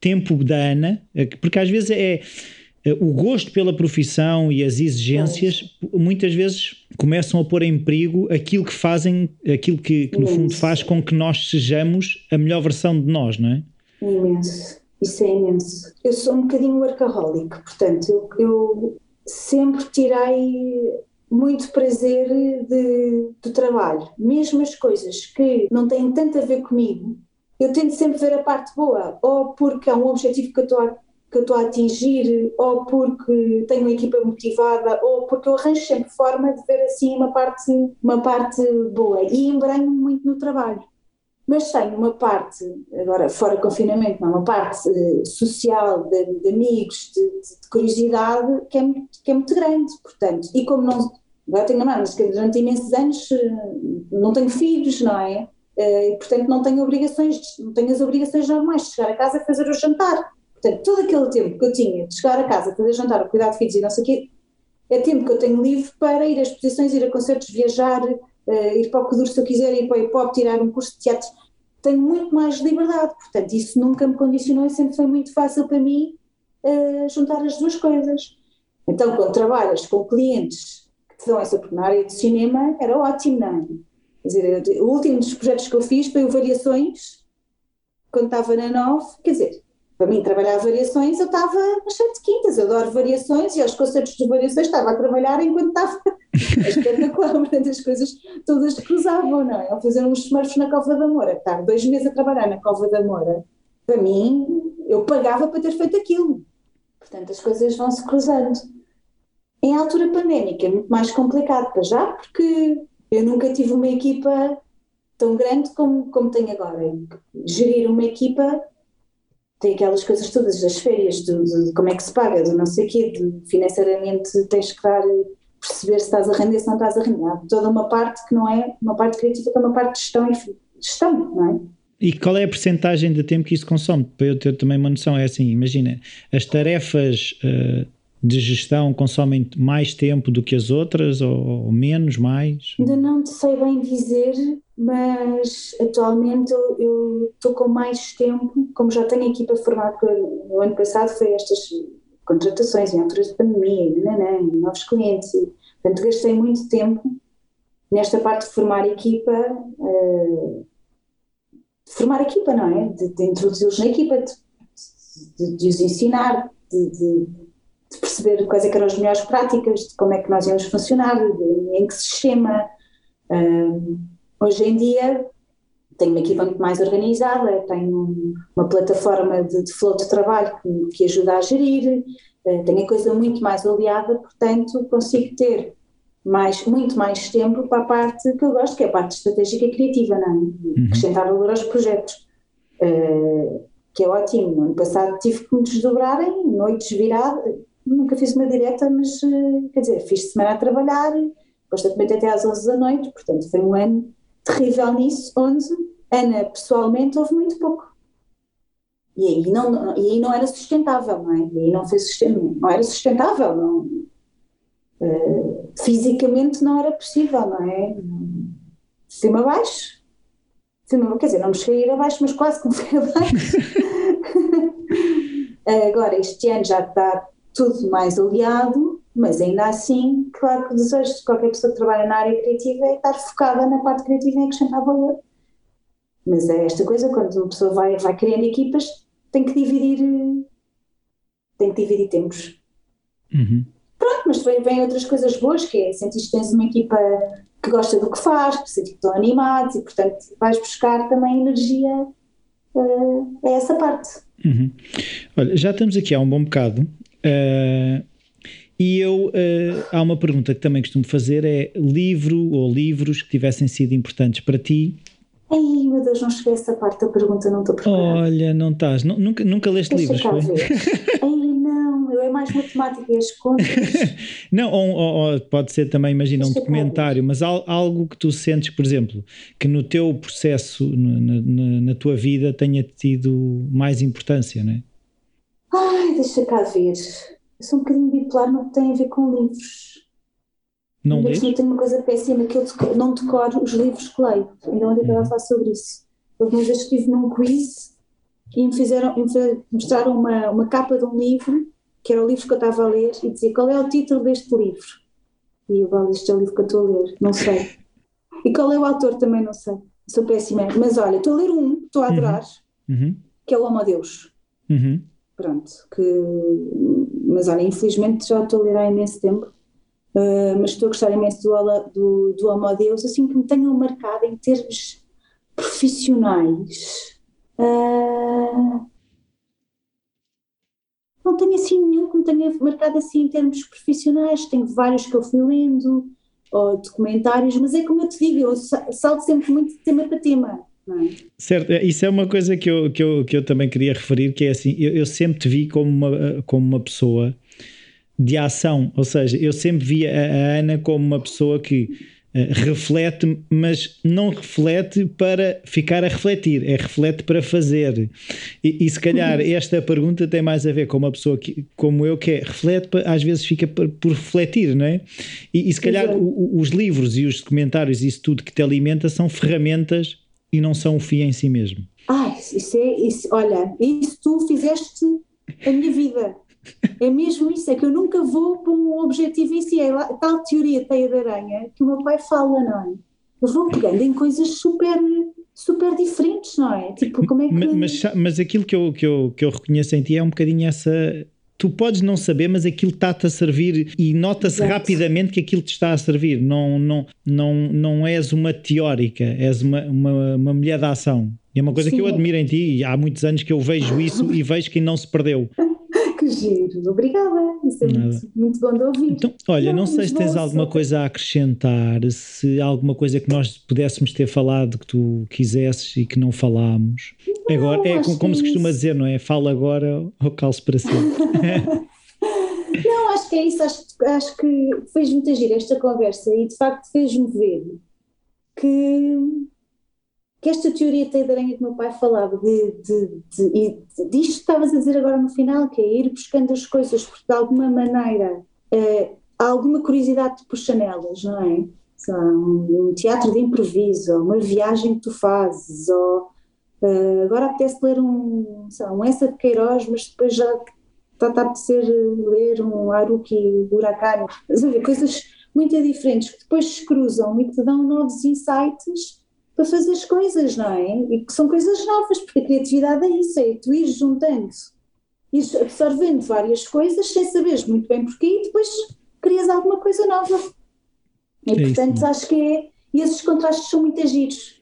tempo da Ana, é porque às vezes é, é o gosto pela profissão e as exigências muitas vezes começam a pôr em perigo aquilo que fazem, aquilo que, que no fundo faz com que nós sejamos a melhor versão de nós, não é? Imenso, isso é imenso. Eu sou um bocadinho workaholic, portanto, eu, eu sempre tirei muito prazer de, do trabalho. Mesmo as coisas que não têm tanto a ver comigo, eu tento sempre ver a parte boa, ou porque é um objetivo que eu estou a, que eu estou a atingir, ou porque tenho uma equipa motivada, ou porque eu arranjo sempre forma de ver assim uma parte, uma parte boa. E embranho muito no trabalho mas tenho uma parte, agora fora confinamento, não, uma parte uh, social, de, de amigos, de, de, curiosidade, que é, que é muito grande, portanto, e como não, agora tenho a mão, mas durante imensos anos uh, não tenho filhos, não é? Uh, e, portanto, não tenho obrigações, não tenho as obrigações normais de chegar a casa e fazer o jantar. Portanto, todo aquele tempo que eu tinha de chegar a casa, fazer jantar, cuidar de filhos e não sei o quê, é tempo que eu tenho livre para ir a exposições, ir a concertos, viajar, uh, ir para o Coduro se eu quiser, ir para o hip tirar um curso de teatro, tenho muito mais liberdade. Portanto, isso nunca me condicionou e sempre foi muito fácil para mim uh, juntar as duas coisas. Então, quando trabalhas com clientes dão essa, na área de cinema era ótimo, não é? Quer dizer, o último dos projetos que eu fiz foi o Variações, quando estava na Nove, quer dizer, para mim trabalhar variações, eu estava cheio de quintas, eu adoro variações e aos concertos de variações estava a trabalhar enquanto estava (laughs) espetacular, (laughs) portanto as coisas todas cruzavam, não é? Ou fazer uns smurfs na Cova da Moura, estar dois meses a trabalhar na Cova da Moura, para mim, eu pagava para ter feito aquilo. Portanto, as coisas vão-se cruzando. Em altura pandémica é muito mais complicado para já, porque eu nunca tive uma equipa tão grande como, como tenho agora. Gerir uma equipa tem aquelas coisas todas das férias, de, como é que se paga, de não sei o quê, de, financeiramente tens que dar, perceber se estás a render, se não estás a render. Há toda uma parte que não é uma parte criativa, que é uma parte de gestão e gestão, não é? E qual é a percentagem de tempo que isso consome? Para eu ter também uma noção, é assim, imagina, as tarefas uh, de gestão consomem mais tempo do que as outras ou, ou menos, mais? Ainda não te sei bem dizer, mas atualmente eu estou com mais tempo, como já tenho equipa formada, no ano passado foi estas contratações em alturas de pandemia, nananã, novos clientes, e, portanto gastei muito tempo nesta parte de formar equipa, uh, de formar equipa, não é? De, de introduzi-los na equipa, de, de, de os ensinar, de, de perceber quais é eram as melhores práticas, de como é que nós íamos funcionar, de, em que sistema. Um, hoje em dia tenho uma equipa muito mais organizada, tenho uma plataforma de, de flow de trabalho que, que ajuda a gerir, uh, tenho a coisa muito mais oleada, portanto consigo ter mais, muito mais tempo para a parte que eu gosto, que é a parte estratégica e criativa, não é? Uhum. Acrescentar valor aos projetos. Uh, que é ótimo. No ano passado tive que me desdobrar em noites viradas, nunca fiz uma direta, mas eh, quer dizer, fiz semana a trabalhar, constantemente até às 11 da noite, portanto foi um ano terrível nisso, onde Ana pessoalmente houve muito pouco. E aí não, e aí não era sustentável, não é? E aí não, foi sustentável, não era sustentável, não, uh, fisicamente não era possível, não é? Cima abaixo. Cima, quer dizer, não me cheguei a ir abaixo, mas quase que me fui (laughs) abaixo. (laughs) Agora, este ano já está tudo mais aliado, mas ainda assim, claro que o desejo de qualquer pessoa que trabalha na área criativa é estar focada na parte criativa e acrescentar valor. Mas é esta coisa, quando uma pessoa vai, vai criando equipas, tem que dividir, tem que dividir tempos. Uhum. Pronto, mas vem, vem outras coisas boas, que é sentir que tens uma equipa que gosta do que faz, que sentir que estão animados e, portanto, vais buscar também energia uh, a essa parte. Uhum. Olha, já estamos aqui há um bom bocado Uh, e eu, uh, há uma pergunta que também costumo fazer: é livro ou livros que tivessem sido importantes para ti? Ai, meu Deus, não cheguei a essa parte da pergunta, não estou preparada. Olha, não estás, nunca, nunca leste Deixa livros, foi? Ai, (laughs) não, eu é mais matemática e as contas. (laughs) não, ou, ou, pode ser também, imagina, um documentário, mas algo que tu sentes, por exemplo, que no teu processo, na, na, na tua vida, tenha tido mais importância, não é? Ai, deixa cá ver. Eu sou um bocadinho bipolar no que tem a ver com livros. Não lês? Eu tenho uma coisa péssima que eu não decoro os livros que leio. Ainda ontem estava a falar sobre isso. Houve uma vez que estive num quiz e me fizeram, me mostraram uma, uma capa de um livro, que era o livro que eu estava a ler, e dizia qual é o título deste livro. E eu, vale, este é o livro que eu estou a ler, não sei. E qual é o autor também não sei. Sou péssima. Mas olha, estou a ler um, estou a uhum. adorar, uhum. que é o Homo Deus. Uhum. Pronto, que, mas olha, infelizmente já estou a ler há imenso tempo, uh, mas estou a gostar imenso do, do, do Deus, assim que me tenham marcado em termos profissionais. Uh, não tenho assim nenhum que me tenha marcado assim em termos profissionais, tenho vários que eu fui lendo, ou documentários, mas é como eu te digo, eu salto sempre muito de tema para tema. Certo, é, isso é uma coisa que eu, que eu, que eu também queria referir, que é assim, eu, eu sempre te vi como uma, como uma pessoa de ação, ou seja, eu sempre vi a, a Ana como uma pessoa que uh, reflete, mas não reflete para ficar a refletir, é reflete para fazer. E, e se calhar esta pergunta tem mais a ver com uma pessoa que, como eu, que é reflete, às vezes fica por, por refletir, não é? E, e se calhar o, os livros e os documentários, isso tudo que te alimenta, são ferramentas e não são o fim em si mesmo. Ah, isso é, isso, olha, isso tu fizeste a minha vida. É mesmo isso, é que eu nunca vou para um objetivo em si, é lá, tal teoria teia de aranha que o meu pai fala, não é? Eu vou pegando em coisas super, super diferentes, não é? Tipo, como é que... Mas, mas aquilo que eu, que, eu, que eu reconheço em ti é um bocadinho essa tu podes não saber, mas aquilo está-te a servir e nota-se rapidamente que aquilo te está a servir. Não, não, não, não és uma teórica, és uma, uma, uma mulher da ação. E é uma coisa Sim. que eu admiro em ti e há muitos anos que eu vejo isso e vejo que não se perdeu. (laughs) que giro, obrigada, isso é muito, muito, bom de ouvir. Então, olha, não, não sei se tens alguma coisa a acrescentar, se alguma coisa que nós pudéssemos ter falado que tu quisesses e que não falámos. Agora, é como, como se costuma isso. dizer, não é? Fala agora ou calço para sempre. (laughs) não, acho que é isso, acho, acho que fez muita gira esta conversa e de facto fez-me ver que que esta teoria de aranha que meu pai falava, de, de, de, de, disto que estavas a dizer agora no final, que é ir buscando as coisas, porque de alguma maneira eh, há alguma curiosidade de puxanelas, não é? Um, um teatro de improviso, ou uma viagem que tu fazes, ou uh, agora apetece ler um, sei lá, um Essa de Queiroz, mas depois já está, a apetecer ler um Haruki Murakami, coisas muito diferentes que depois se cruzam e te dão novos insights para fazer as coisas, não é? E que são coisas novas, porque a criatividade é isso, é tu ires juntando, ires absorvendo várias coisas sem saberes muito bem porquê e depois crias alguma coisa nova. E é portanto isso. acho que é, e esses contrastes são muito agidos.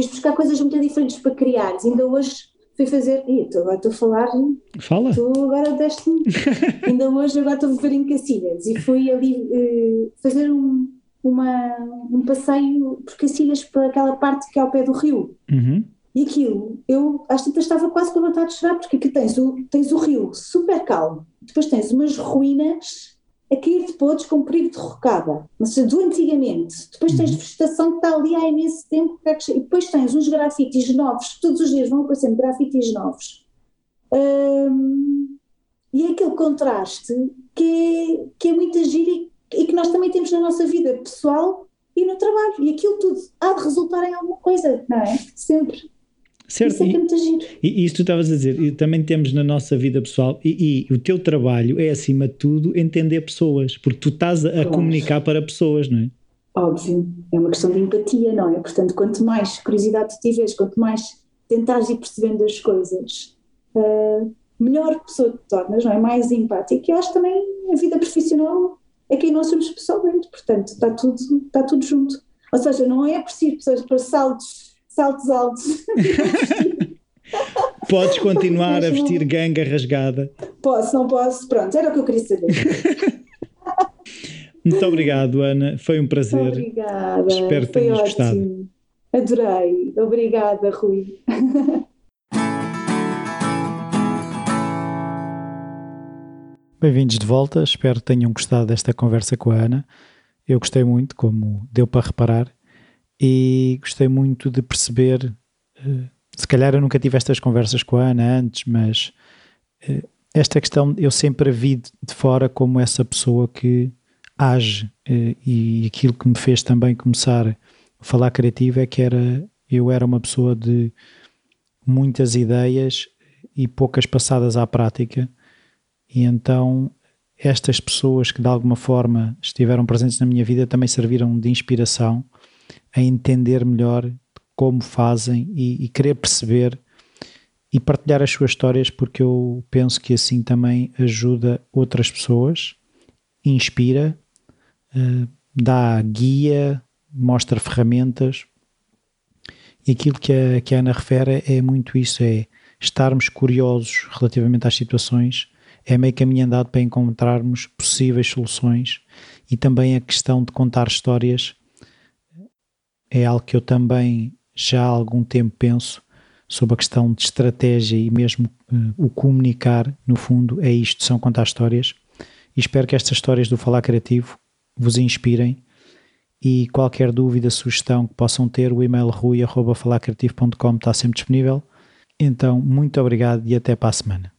Vais buscar coisas muito diferentes para criar. Ainda hoje fui fazer, e agora estou a falar. Fala. Tu agora deste-me. (laughs) ainda hoje agora estou a viver em Cacilhas e fui ali uh, fazer um uma, um passeio por Cacilhas para aquela parte que é ao pé do rio. Uhum. E aquilo, eu às tantas estava quase com vontade de chorar, porque aqui tens o, tens o rio super calmo, depois tens umas ruínas a cair de podres com perigo de rocada, mas do antigamente. Depois tens uhum. vegetação que está ali há imenso tempo, e depois tens uns grafites novos, todos os dias vão aparecendo grafites novos. Hum, e é aquele contraste que é, que é muito agir e que nós também temos na nossa vida pessoal e no trabalho. E aquilo tudo há de resultar em alguma coisa, não é? Sempre. Certo. Isso é, é muito giro. E, e isso tu estavas a dizer, também temos na nossa vida pessoal, e, e, o teu trabalho é, acima de tudo, entender pessoas, porque tu estás a, a comunicar para pessoas, não é? Óbvio, é uma questão de empatia, não é? Portanto, quanto mais curiosidade tu tiveres, quanto mais tentares ir percebendo as coisas, uh, melhor pessoa te tornas, não é? Mais empática. E eu acho também a vida profissional é quem nós somos pessoalmente, portanto está tudo, está tudo junto. Ou seja, não é preciso pessoas para saltos, saltos altos. (laughs) Podes continuar a vestir ganga rasgada. Posso, não posso, pronto, era o que eu queria saber. (laughs) Muito obrigado, Ana. Foi um prazer. Obrigada. Espero que tenhas gostado. Adorei. Obrigada, Rui. (laughs) Bem-vindos de volta, espero que tenham gostado desta conversa com a Ana. Eu gostei muito, como deu para reparar, e gostei muito de perceber. Eh, se calhar eu nunca tive estas conversas com a Ana antes, mas eh, esta questão eu sempre a vi de fora como essa pessoa que age, eh, e aquilo que me fez também começar a falar criativo é que era eu era uma pessoa de muitas ideias e poucas passadas à prática e então estas pessoas que de alguma forma estiveram presentes na minha vida também serviram de inspiração a entender melhor como fazem e, e querer perceber e partilhar as suas histórias porque eu penso que assim também ajuda outras pessoas, inspira, uh, dá guia, mostra ferramentas. E aquilo que a, que a Ana refere é muito isso, é estarmos curiosos relativamente às situações. É meio caminho andado para encontrarmos possíveis soluções. E também a questão de contar histórias é algo que eu também já há algum tempo penso sobre a questão de estratégia e mesmo uh, o comunicar, no fundo, é isto, são contar histórias. E espero que estas histórias do Falar Criativo vos inspirem e qualquer dúvida, sugestão que possam ter, o e-mail rui.falarcreativo.com está sempre disponível. Então, muito obrigado e até para a semana.